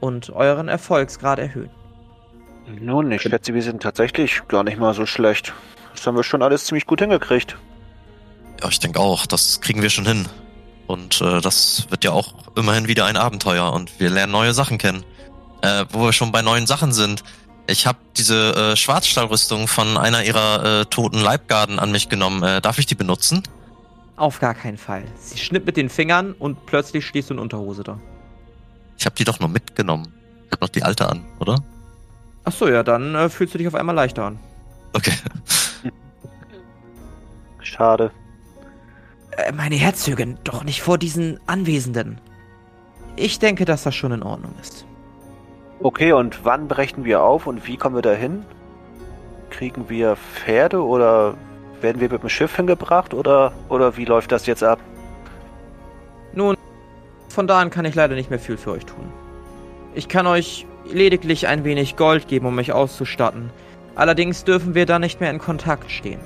Und euren Erfolgsgrad erhöhen. Nun, ich schätze, wir sind tatsächlich gar nicht mal so schlecht. Das haben wir schon alles ziemlich gut hingekriegt. Ja, ich denke auch, das kriegen wir schon hin. Und äh, das wird ja auch immerhin wieder ein Abenteuer und wir lernen neue Sachen kennen. Äh, wo wir schon bei neuen Sachen sind. Ich habe diese äh, Schwarzstahlrüstung von einer ihrer äh, toten Leibgarden an mich genommen. Äh, darf ich die benutzen? Auf gar keinen Fall. Sie schnitt mit den Fingern und plötzlich stehst du in Unterhose da. Ich habe die doch nur mitgenommen. Ich hab noch die alte an, oder? Ach so, ja, dann äh, fühlst du dich auf einmal leichter an. Okay. Schade. Äh, meine Herzogin, doch nicht vor diesen Anwesenden. Ich denke, dass das schon in Ordnung ist. Okay, und wann brechen wir auf und wie kommen wir dahin? Kriegen wir Pferde oder werden wir mit dem Schiff hingebracht oder, oder wie läuft das jetzt ab? Nun, von da an kann ich leider nicht mehr viel für euch tun. Ich kann euch lediglich ein wenig Gold geben, um mich auszustatten. Allerdings dürfen wir da nicht mehr in Kontakt stehen.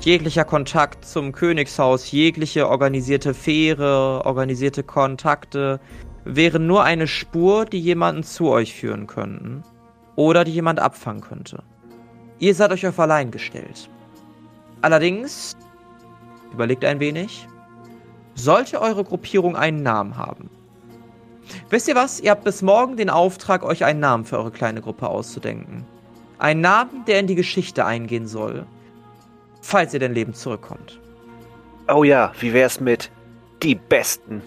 Jeglicher Kontakt zum Königshaus, jegliche organisierte Fähre, organisierte Kontakte wären nur eine Spur, die jemanden zu euch führen könnten oder die jemand abfangen könnte. Ihr seid euch auf allein gestellt. Allerdings, überlegt ein wenig, sollte eure Gruppierung einen Namen haben. Wisst ihr was? Ihr habt bis morgen den Auftrag, euch einen Namen für eure kleine Gruppe auszudenken. Einen Namen, der in die Geschichte eingehen soll, falls ihr denn lebend zurückkommt. Oh ja, wie wär's mit die Besten?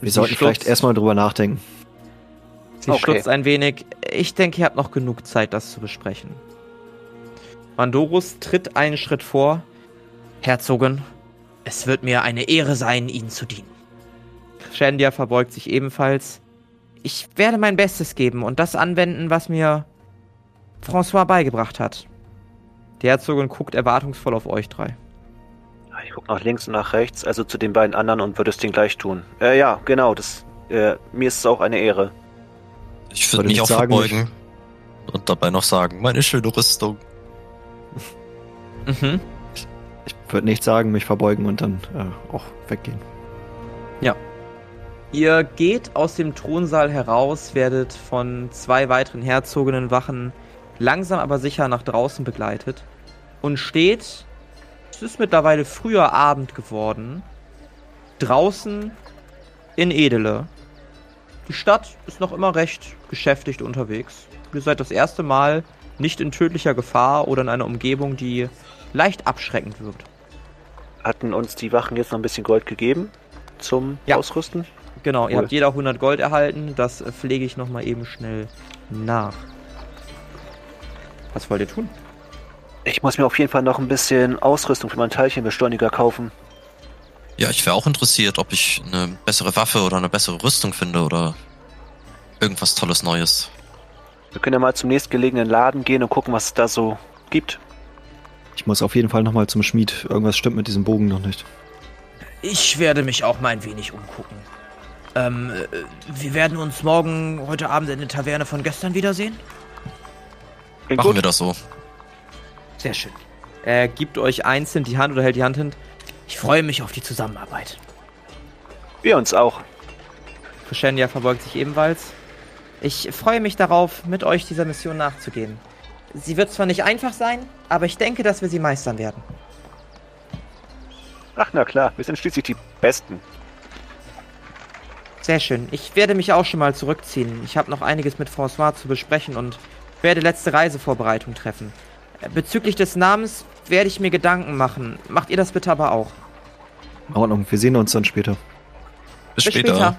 Wir sollten vielleicht erstmal drüber nachdenken. Sie Okay. stutzt ein wenig. Ich denke, ihr habt noch genug Zeit, das zu besprechen. Mandorus tritt einen Schritt vor. Herzogin, Es wird mir eine Ehre sein, Ihnen zu dienen. Shandia verbeugt sich ebenfalls. Ich werde mein Bestes geben und das anwenden, was mir François beigebracht hat. Die Herzogin guckt erwartungsvoll auf euch drei. Ich guck nach links und nach rechts, also zu den beiden anderen und würde es denen gleich tun. Äh, ja, genau, das, äh, mir ist es auch eine Ehre. Ich würde mich nicht auch sagen, verbeugen und dabei noch sagen, meine schöne Rüstung. Mhm. Ich würde nichts sagen, mich verbeugen und dann äh, auch weggehen. Ihr geht aus dem Thronsaal heraus, werdet von zwei weiteren Herzoginnenwachen langsam aber sicher nach draußen begleitet und steht, es ist mittlerweile früher Abend geworden, draußen in Edele. Die Stadt ist noch immer recht geschäftigt unterwegs. Ihr seid das erste Mal nicht in tödlicher Gefahr oder in einer Umgebung, die leicht abschreckend wirkt. Hatten uns die Wachen jetzt noch ein bisschen Gold gegeben zum Ja. Ausrüsten? Genau, ihr Cool. habt jeder 100 Gold erhalten. Das äh, pflege ich nochmal eben schnell nach. Was wollt ihr tun? Ich muss mir auf jeden Fall noch ein bisschen Ausrüstung für meinen Teilchenbeschleuniger kaufen. Ja, ich wäre auch interessiert, ob ich eine bessere Waffe oder eine bessere Rüstung finde oder irgendwas Tolles Neues. Wir können ja mal zum nächstgelegenen Laden gehen und gucken, was es da so gibt. Ich muss auf jeden Fall nochmal zum Schmied. Irgendwas stimmt mit diesem Bogen noch nicht. Ich werde mich auch mal ein wenig umgucken. Ähm, äh, wir werden uns morgen, heute Abend in der Taverne von gestern wiedersehen. Klingt Machen gut. wir das so. Sehr schön. Er gibt euch einzeln die Hand oder hält die Hand hin. Ich freue mich auf die Zusammenarbeit. Wir uns auch. Crescendia verbeugt sich ebenfalls. Ich freue mich darauf, mit euch dieser Mission nachzugehen. Sie wird zwar nicht einfach sein, aber ich denke, dass wir sie meistern werden. Ach na klar, wir sind schließlich die Besten. Sehr schön. Ich werde mich auch schon mal zurückziehen. Ich habe noch einiges mit François zu besprechen und werde letzte Reisevorbereitung treffen. Äh, Bezüglich des Namens werde ich mir Gedanken machen. Macht ihr das bitte aber auch. In Ordnung, wir sehen uns dann später. Bis, später.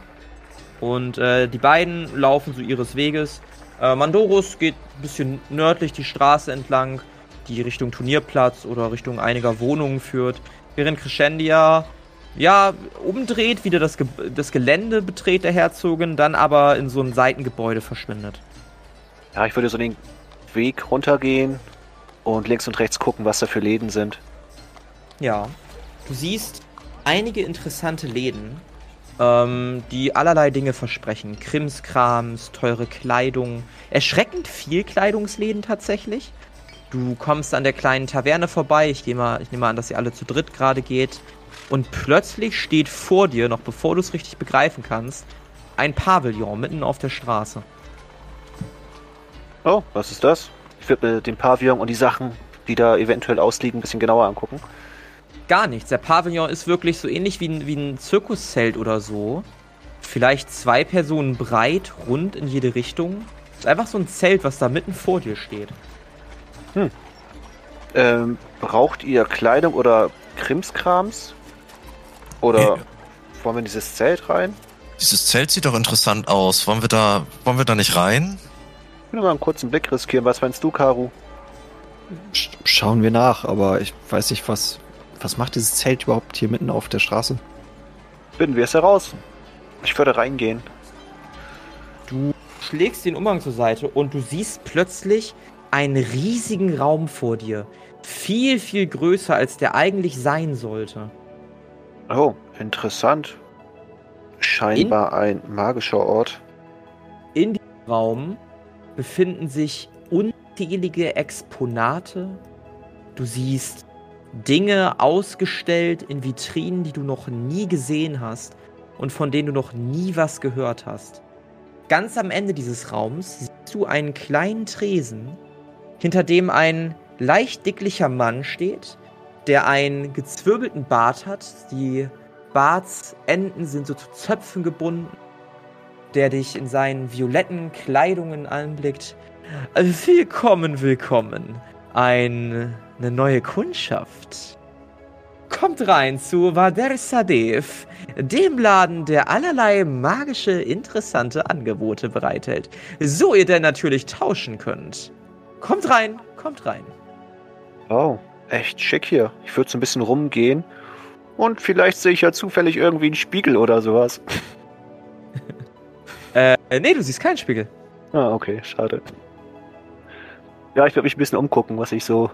Und äh, die beiden laufen so ihres Weges. Äh, Mandorus geht ein bisschen nördlich die Straße entlang, die Richtung Turnierplatz oder Richtung einiger Wohnungen führt. Während Crescendia, ja, umdreht, wieder das, Ge das Gelände betreht der Herzogin, dann aber in so ein Seitengebäude verschwindet. Ja, ich würde so den Weg runtergehen und links und rechts gucken, was da für Läden sind. Ja. Du siehst einige interessante Läden, ähm, die allerlei Dinge versprechen. Krimskrams, teure Kleidung. Erschreckend viel Kleidungsläden tatsächlich. Du kommst an der kleinen Taverne vorbei. Ich, geh mal, ich nehme an, dass ihr alle zu dritt gerade geht. Und plötzlich steht vor dir, noch bevor du es richtig begreifen kannst, ein Pavillon mitten auf der Straße. Oh, was ist das? Ich würde mir den Pavillon und die Sachen, die da eventuell ausliegen, ein bisschen genauer angucken. Gar nichts. Der Pavillon ist wirklich so ähnlich wie ein, wie ein Zirkuszelt oder so. Vielleicht zwei Personen breit, rund in jede Richtung. Ist einfach so ein Zelt, was da mitten vor dir steht. Ähm, braucht ihr Kleidung oder Krimskrams? Oder wollen wir in dieses Zelt rein? Dieses Zelt sieht doch interessant aus. Wollen wir da, wollen wir da nicht rein? Ich will mal einen kurzen Blick riskieren. Was meinst du, Karu? Sch schauen wir nach, aber ich weiß nicht, was. Was macht dieses Zelt überhaupt hier mitten auf der Straße? Finden wir es heraus. Ich würde reingehen. Du schlägst den Umhang zur Seite und du siehst plötzlich einen riesigen Raum vor dir. Viel, viel größer, als der eigentlich sein sollte. Oh, interessant. scheinbar ein magischer Ort. In diesem Raum befinden sich unzählige Exponate. Du siehst Dinge ausgestellt in Vitrinen, die du noch nie gesehen hast und von denen du noch nie was gehört hast. Ganz am Ende dieses Raums siehst du einen kleinen Tresen, hinter dem ein leicht dicklicher Mann steht, der einen gezwirbelten Bart hat. Die Bartsenden sind so zu Zöpfen gebunden, der dich in seinen violetten Kleidungen anblickt. Willkommen, willkommen. Ein, eine neue Kundschaft. Kommt rein zu Vader Sadev, dem Laden, der allerlei magische, interessante Angebote bereithält. So ihr denn natürlich tauschen könnt. Kommt rein, kommt rein. Oh, echt schick hier. Ich würde so ein bisschen rumgehen und vielleicht sehe ich ja zufällig irgendwie einen Spiegel oder sowas. äh, nee, du siehst keinen Spiegel. Ah, okay, schade. Ja, ich würde mich ein bisschen umgucken, was ich so,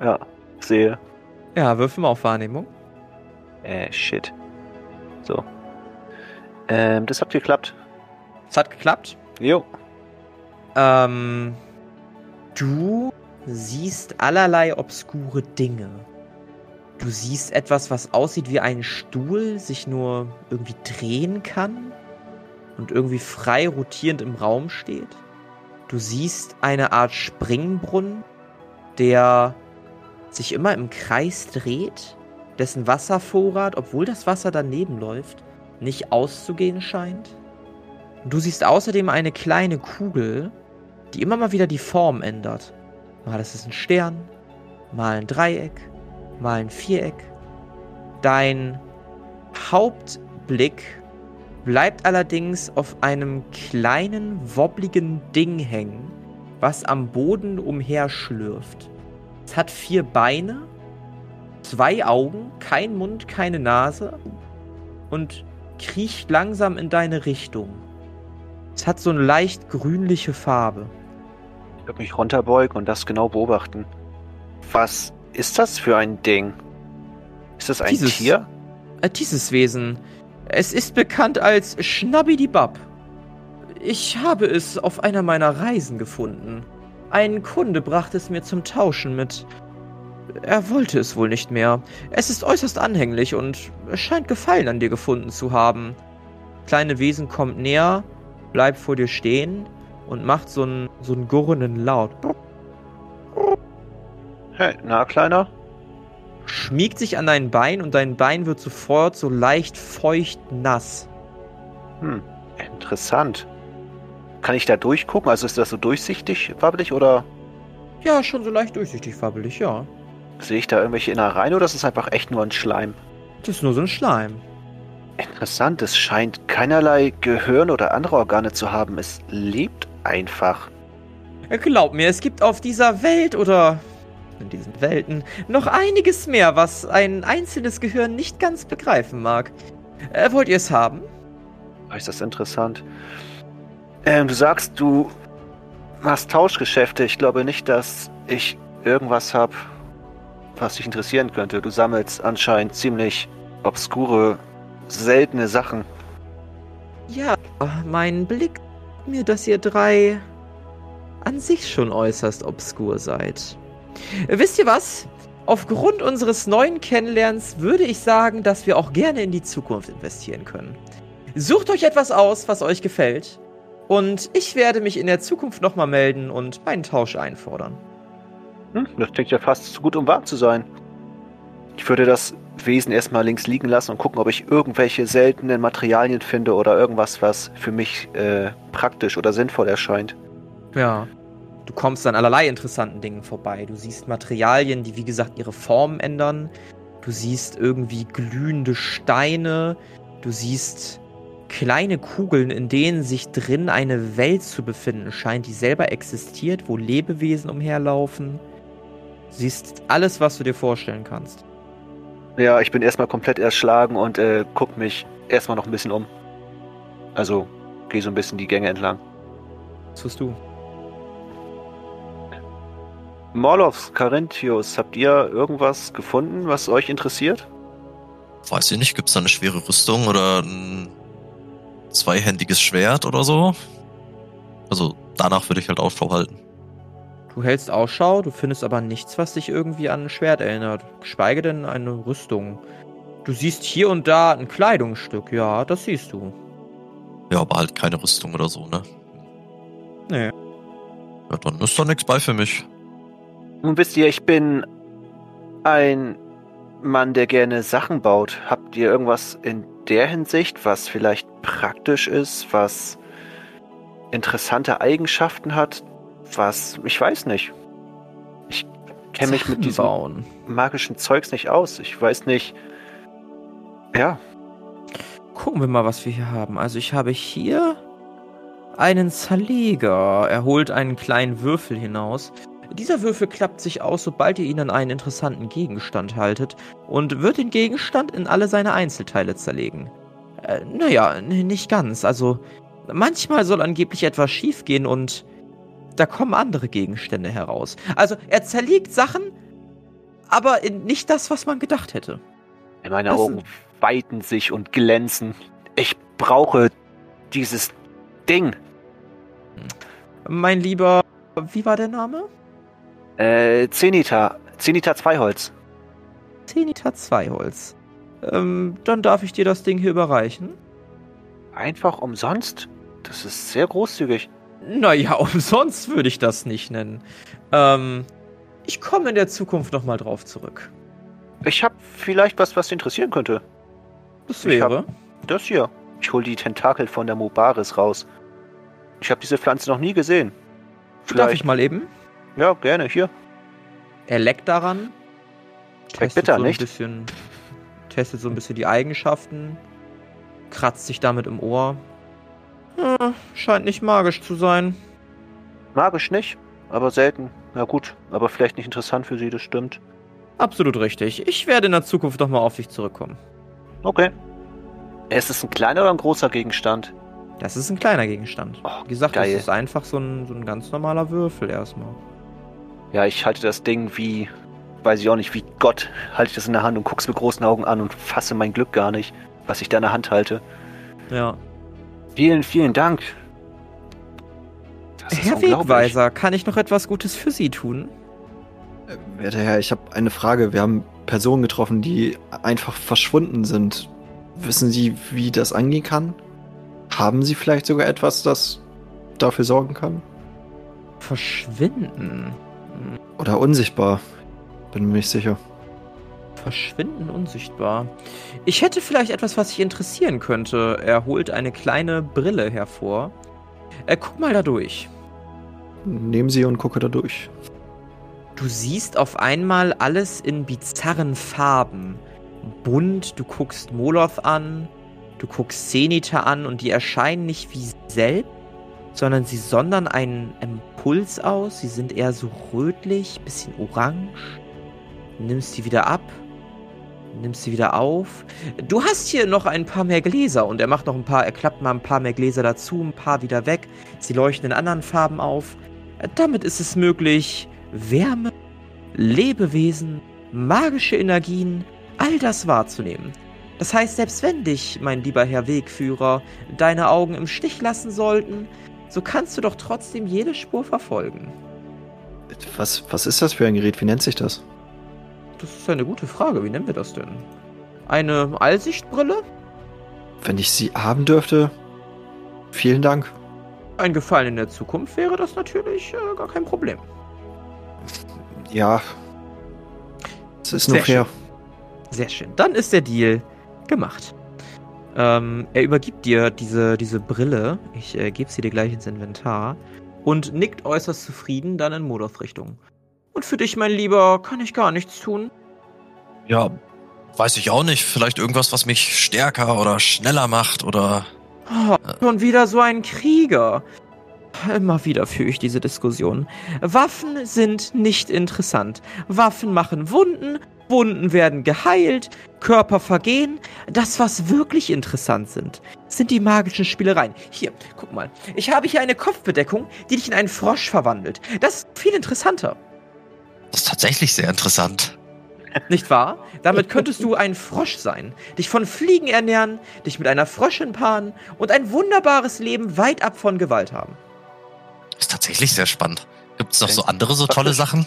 ja, sehe. Ja, würfel mal auf Wahrnehmung. Äh, shit. So. Ähm, das hat geklappt. Es hat geklappt? Jo. Ähm, du siehst allerlei obskure Dinge. Du siehst etwas, was aussieht wie ein Stuhl, sich nur irgendwie drehen kann und irgendwie frei rotierend im Raum steht. Du siehst eine Art Springbrunnen, der sich immer im Kreis dreht, dessen Wasservorrat, obwohl das Wasser daneben läuft, nicht auszugehen scheint. Du siehst außerdem eine kleine Kugel, die immer mal wieder die Form ändert. Mal ist es ein Stern, mal ein Dreieck, mal ein Viereck. Dein Hauptblick bleibt allerdings auf einem kleinen, wobbligen Ding hängen, was am Boden umherschlürft. Es hat vier Beine, zwei Augen, kein Mund, keine Nase und kriecht langsam in deine Richtung. Es hat so eine leicht grünliche Farbe. Ich würde mich runterbeugen und das genau beobachten. Was ist das für ein Ding? Ist das ein Dieses- Tier? Äh, dieses Wesen. Es ist bekannt als Schnabbidibab. Ich habe es auf einer meiner Reisen gefunden. Ein Kunde brachte es mir zum Tauschen mit. Er wollte es wohl nicht mehr. Es ist äußerst anhänglich und es scheint Gefallen an dir gefunden zu haben. Kleine Wesen kommt näher, bleibt vor dir stehen und macht so einen, so einen gurrenden Laut. Hey, na, Kleiner? Schmiegt sich an dein Bein und dein Bein wird sofort so leicht feucht nass. Hm, interessant. Kann ich da durchgucken? Also ist das so durchsichtig, wabbelig, oder Ja, schon so leicht durchsichtig wabbelig, ja. sehe ich da irgendwelche Innereien oder ist es einfach echt nur ein Schleim? Das ist nur so ein Schleim. Interessant, es scheint keinerlei Gehirn oder andere Organe zu haben. Es lebt einfach. Glaub mir, es gibt auf dieser Welt oder in diesen Welten noch einiges mehr, was ein einzelnes Gehirn nicht ganz begreifen mag. Äh, wollt ihr es haben? Ist das interessant? Ähm, du sagst, du machst Tauschgeschäfte. Ich glaube nicht, dass ich irgendwas habe, was dich interessieren könnte. Du sammelst anscheinend ziemlich obskure, seltene Sachen. Ja, mein Blick mir, dass ihr drei an sich schon äußerst obskur seid. Wisst ihr was? Aufgrund unseres neuen Kennenlernens würde ich sagen, dass wir auch gerne in die Zukunft investieren können. Sucht euch etwas aus, was euch gefällt. Und ich werde mich in der Zukunft nochmal melden und meinen Tausch einfordern. Hm, das klingt ja fast zu gut, um wahr zu sein. Ich würde das Wesen erstmal links liegen lassen und gucken, ob ich irgendwelche seltenen Materialien finde oder irgendwas, was für mich äh, praktisch oder sinnvoll erscheint. Ja. Du kommst an allerlei interessanten Dingen vorbei. Du siehst Materialien, die wie gesagt ihre Form ändern. Du siehst irgendwie glühende Steine. Du siehst kleine Kugeln, in denen sich drin eine Welt zu befinden scheint, die selber existiert, wo Lebewesen umherlaufen. Du siehst alles, was du dir vorstellen kannst. Ja, ich bin erstmal komplett erschlagen und äh, guck mich erstmal noch ein bisschen um. Also, gehe so ein bisschen die Gänge entlang. Was tust du? Morlovs, Carinthius, habt ihr irgendwas gefunden, was euch interessiert? Weiß ich nicht, gibt's da eine schwere Rüstung oder ein zweihändiges Schwert oder so. Also danach würde ich halt Ausschau halten. Du hältst Ausschau, du findest aber nichts, was dich irgendwie an ein Schwert erinnert. Geschweige denn eine Rüstung. Du siehst hier und da ein Kleidungsstück, ja, das siehst du. Ja, aber halt keine Rüstung oder so, ne? Nee. Ja, dann ist da nichts bei für mich. Nun wisst ihr, ich bin ein Mann, der gerne Sachen baut. Habt ihr irgendwas in der Hinsicht, was vielleicht praktisch ist, was interessante Eigenschaften hat, was, ich weiß nicht. Ich kenne mich mit diesem bauen. magischen Zeugs nicht aus. Ich weiß nicht. Ja, Gucken wir mal, was wir hier haben. Also ich habe hier einen Zerleger. Er holt einen kleinen Würfel hinaus. Dieser Würfel klappt sich aus, sobald ihr ihn an einen interessanten Gegenstand haltet und wird den Gegenstand in alle seine Einzelteile zerlegen. Äh, naja, nicht ganz. Also manchmal soll angeblich etwas schiefgehen und da kommen andere Gegenstände heraus. Also er zerlegt Sachen, aber nicht das, was man gedacht hätte. meine Augen weiten sich und glänzen. Ich brauche dieses Ding. Mein lieber, wie war der Name? Äh, Zenita. Zenita Zweiholz. Zenita Zweiholz. Ähm, dann darf ich dir das Ding hier überreichen. Einfach umsonst? Das ist sehr großzügig. Naja, umsonst würde ich das nicht nennen. Ähm, ich komme in der Zukunft nochmal drauf zurück. Ich habe vielleicht was, was dich interessieren könnte. Das wäre. Das hier. Ich hole die Tentakel von der Mobaris raus. Ich habe diese Pflanze noch nie gesehen. Darf ich mal eben? Ja, gerne. Hier. Er leckt daran. Schmeckt bitter, so ein nicht? bisschen, testet so ein bisschen die Eigenschaften. Kratzt sich damit im Ohr. Hm, scheint nicht magisch zu sein. Magisch nicht, aber selten. Na gut, aber vielleicht nicht interessant für Sie, das stimmt. Absolut richtig. Ich werde in der Zukunft nochmal auf dich zurückkommen. Okay. Ist es ein kleiner oder ein großer Gegenstand? Das ist ein kleiner Gegenstand. Oh, Wie gesagt, geil. das ist einfach so ein, so ein ganz normaler Würfel erstmal. Ja, ich halte das Ding wie, weiß ich auch nicht, wie Gott, halte ich das in der Hand und guck's mit großen Augen an und fasse mein Glück gar nicht, was ich da in der Hand halte. Ja. Vielen, vielen Dank. Herr. Wegweiser, kann ich noch etwas Gutes für Sie tun? Werter Herr, ich habe eine Frage. Wir haben Personen getroffen, die einfach verschwunden sind. Wissen Sie, wie das angehen kann? Haben Sie vielleicht sogar etwas, das dafür sorgen kann? Verschwinden. Oder unsichtbar? Bin mir nicht sicher. Verschwinden unsichtbar. Ich hätte vielleicht etwas, was sich interessieren könnte. Er holt eine kleine Brille hervor. Äh, guck mal da durch. Nehmen Sie und gucke da durch. Du siehst auf einmal alles in bizarren Farben. Bunt, du guckst Moloth an, du guckst Zenita an und die erscheinen nicht wie selbst, sondern sie sondern einen Impuls aus. Sie sind eher so rötlich, bisschen orange. Nimmst sie wieder ab, nimmst sie wieder auf. Du hast hier noch ein paar mehr Gläser und er macht noch ein paar, er klappt mal ein paar mehr Gläser dazu, ein paar wieder weg. Sie leuchten in anderen Farben auf. Damit ist es möglich, Wärme, Lebewesen, magische Energien, all das wahrzunehmen. Das heißt, selbst wenn dich, mein lieber Herr Wegführer, deine Augen im Stich lassen sollten, so kannst du doch trotzdem jede Spur verfolgen. Was, was ist das für ein Gerät? Wie nennt sich das? Das ist eine gute Frage. Wie nennen wir das denn? Eine Allsichtbrille? Wenn ich sie haben dürfte, vielen Dank. Ein Gefallen in der Zukunft wäre das natürlich äh, gar kein Problem. Ja. Es ist nur Sehr fair. Sehr schön. Dann ist der Deal gemacht. Ähm, er übergibt dir diese, diese Brille. Ich äh, gebe sie dir gleich ins Inventar. Und nickt äußerst zufrieden dann in Modoth-Richtung. Und für dich, mein Lieber, kann ich gar nichts tun. Ja, weiß ich auch nicht. Vielleicht irgendwas, was mich stärker oder schneller macht oder. Oh, schon wieder so ein Krieger. Immer wieder führe ich diese Diskussion. Waffen sind nicht interessant. Waffen machen Wunden, Wunden werden geheilt, Körper vergehen. Das, was wirklich interessant sind, sind die magischen Spielereien. Hier, guck mal. Ich habe hier eine Kopfbedeckung, die dich in einen Frosch verwandelt. Das ist viel interessanter. Das ist tatsächlich sehr interessant. Nicht wahr? Damit könntest du ein Frosch sein, dich von Fliegen ernähren, dich mit einer Fröschin paaren und ein wunderbares Leben weit ab von Gewalt haben. Ist tatsächlich sehr spannend. Gibt es noch so andere so tolle Sachen?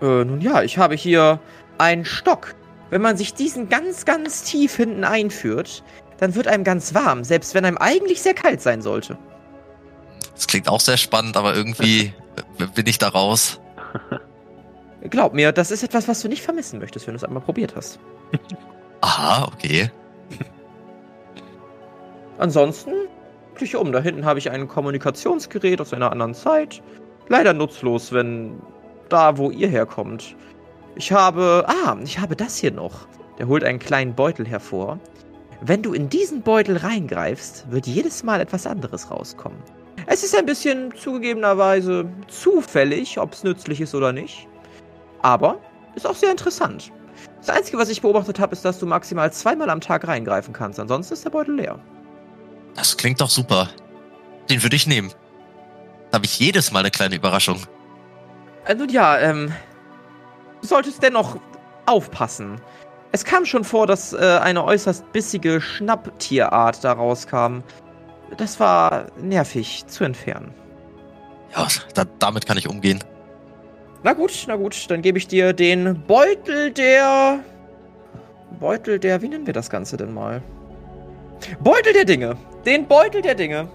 Äh, nun ja, ich habe hier einen Stock. Wenn man sich diesen ganz, ganz tief hinten einführt, dann wird einem ganz warm, selbst wenn einem eigentlich sehr kalt sein sollte. Das klingt auch sehr spannend, aber irgendwie bin ich da raus. Glaub mir, das ist etwas, was du nicht vermissen möchtest, wenn du es einmal probiert hast. Aha, okay. Ansonsten, Küche um. Da hinten habe ich ein Kommunikationsgerät aus einer anderen Zeit. Leider nutzlos, wenn da, wo ihr herkommt. Ich habe. Ah, ich habe das hier noch. Der holt einen kleinen Beutel hervor. Wenn du in diesen Beutel reingreifst, wird jedes Mal etwas anderes rauskommen. Es ist ein bisschen zugegebenerweise zufällig, ob es nützlich ist oder nicht. Aber ist auch sehr interessant. Das Einzige, was ich beobachtet habe, ist, dass du maximal zweimal am Tag reingreifen kannst. Ansonsten ist der Beutel leer. Das klingt doch super. Den würde ich nehmen. Da habe ich jedes Mal eine kleine Überraschung. Äh, nun ja, ähm. Du solltest dennoch aufpassen. Es kam schon vor, dass äh, eine äußerst bissige Schnapptierart da rauskam. Das war nervig zu entfernen. Ja, da, damit kann ich umgehen. Na gut, na gut, dann gebe ich dir den Beutel der. Beutel der. Wie nennen wir das Ganze denn mal? Beutel der Dinge. Den Beutel der Dinge.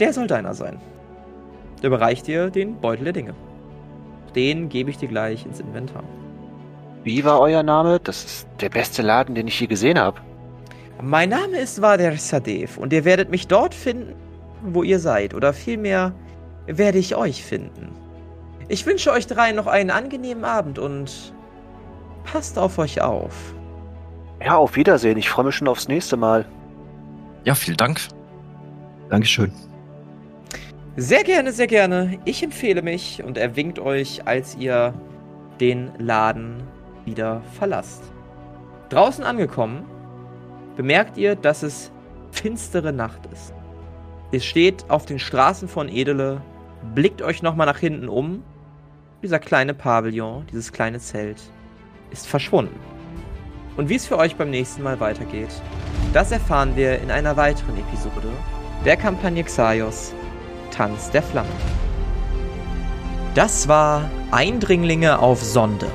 Der soll deiner sein. Der überreicht dir den Beutel der Dinge. Den gebe ich dir gleich ins Inventar. Wie war euer Name? Das ist der beste Laden, den ich je gesehen habe. Mein Name ist Vader Sadev und ihr werdet mich dort finden, wo ihr seid. Oder vielmehr werde ich euch finden. Ich wünsche euch drei noch einen angenehmen Abend und passt auf euch auf. Ja, auf Wiedersehen. Ich freue mich schon aufs nächste Mal. Ja, vielen Dank. Dankeschön. Sehr gerne, sehr gerne. Ich empfehle mich und er winkt euch, als ihr den Laden wieder verlasst. Draußen angekommen, bemerkt ihr, dass es finstere Nacht ist. Ihr steht auf den Straßen von Edele, blickt euch nochmal nach hinten um. Dieser kleine Pavillon, dieses kleine Zelt, ist verschwunden. Und wie es für euch beim nächsten Mal weitergeht, das erfahren wir in einer weiteren Episode der Kampagne Xaios Tanz der Flammen. Das war Eindringlinge auf Sonde.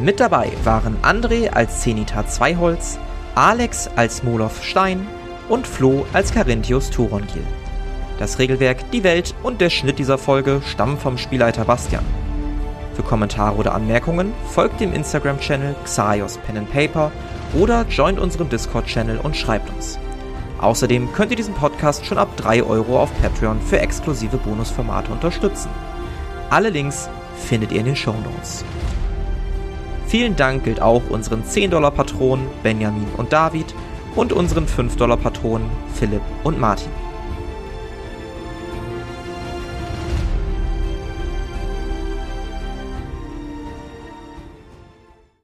Mit dabei waren André als Zenita Zweiholz, Alex als Moloth Stein und Flo als Carinthius Turongil. Das Regelwerk, die Welt und der Schnitt dieser Folge stammen vom Spielleiter Bastian. Für Kommentare oder Anmerkungen folgt dem Instagram-Channel Xaios Pen and Paper oder joint unserem Discord-Channel und schreibt uns. Außerdem könnt ihr diesen Podcast schon ab 3 Euro auf Patreon für exklusive Bonusformate unterstützen. Alle Links findet ihr in den Show Notes. Vielen Dank gilt auch unseren 10-Dollar-Patronen Benjamin und David und unseren 5-Dollar-Patronen Philipp und Martin.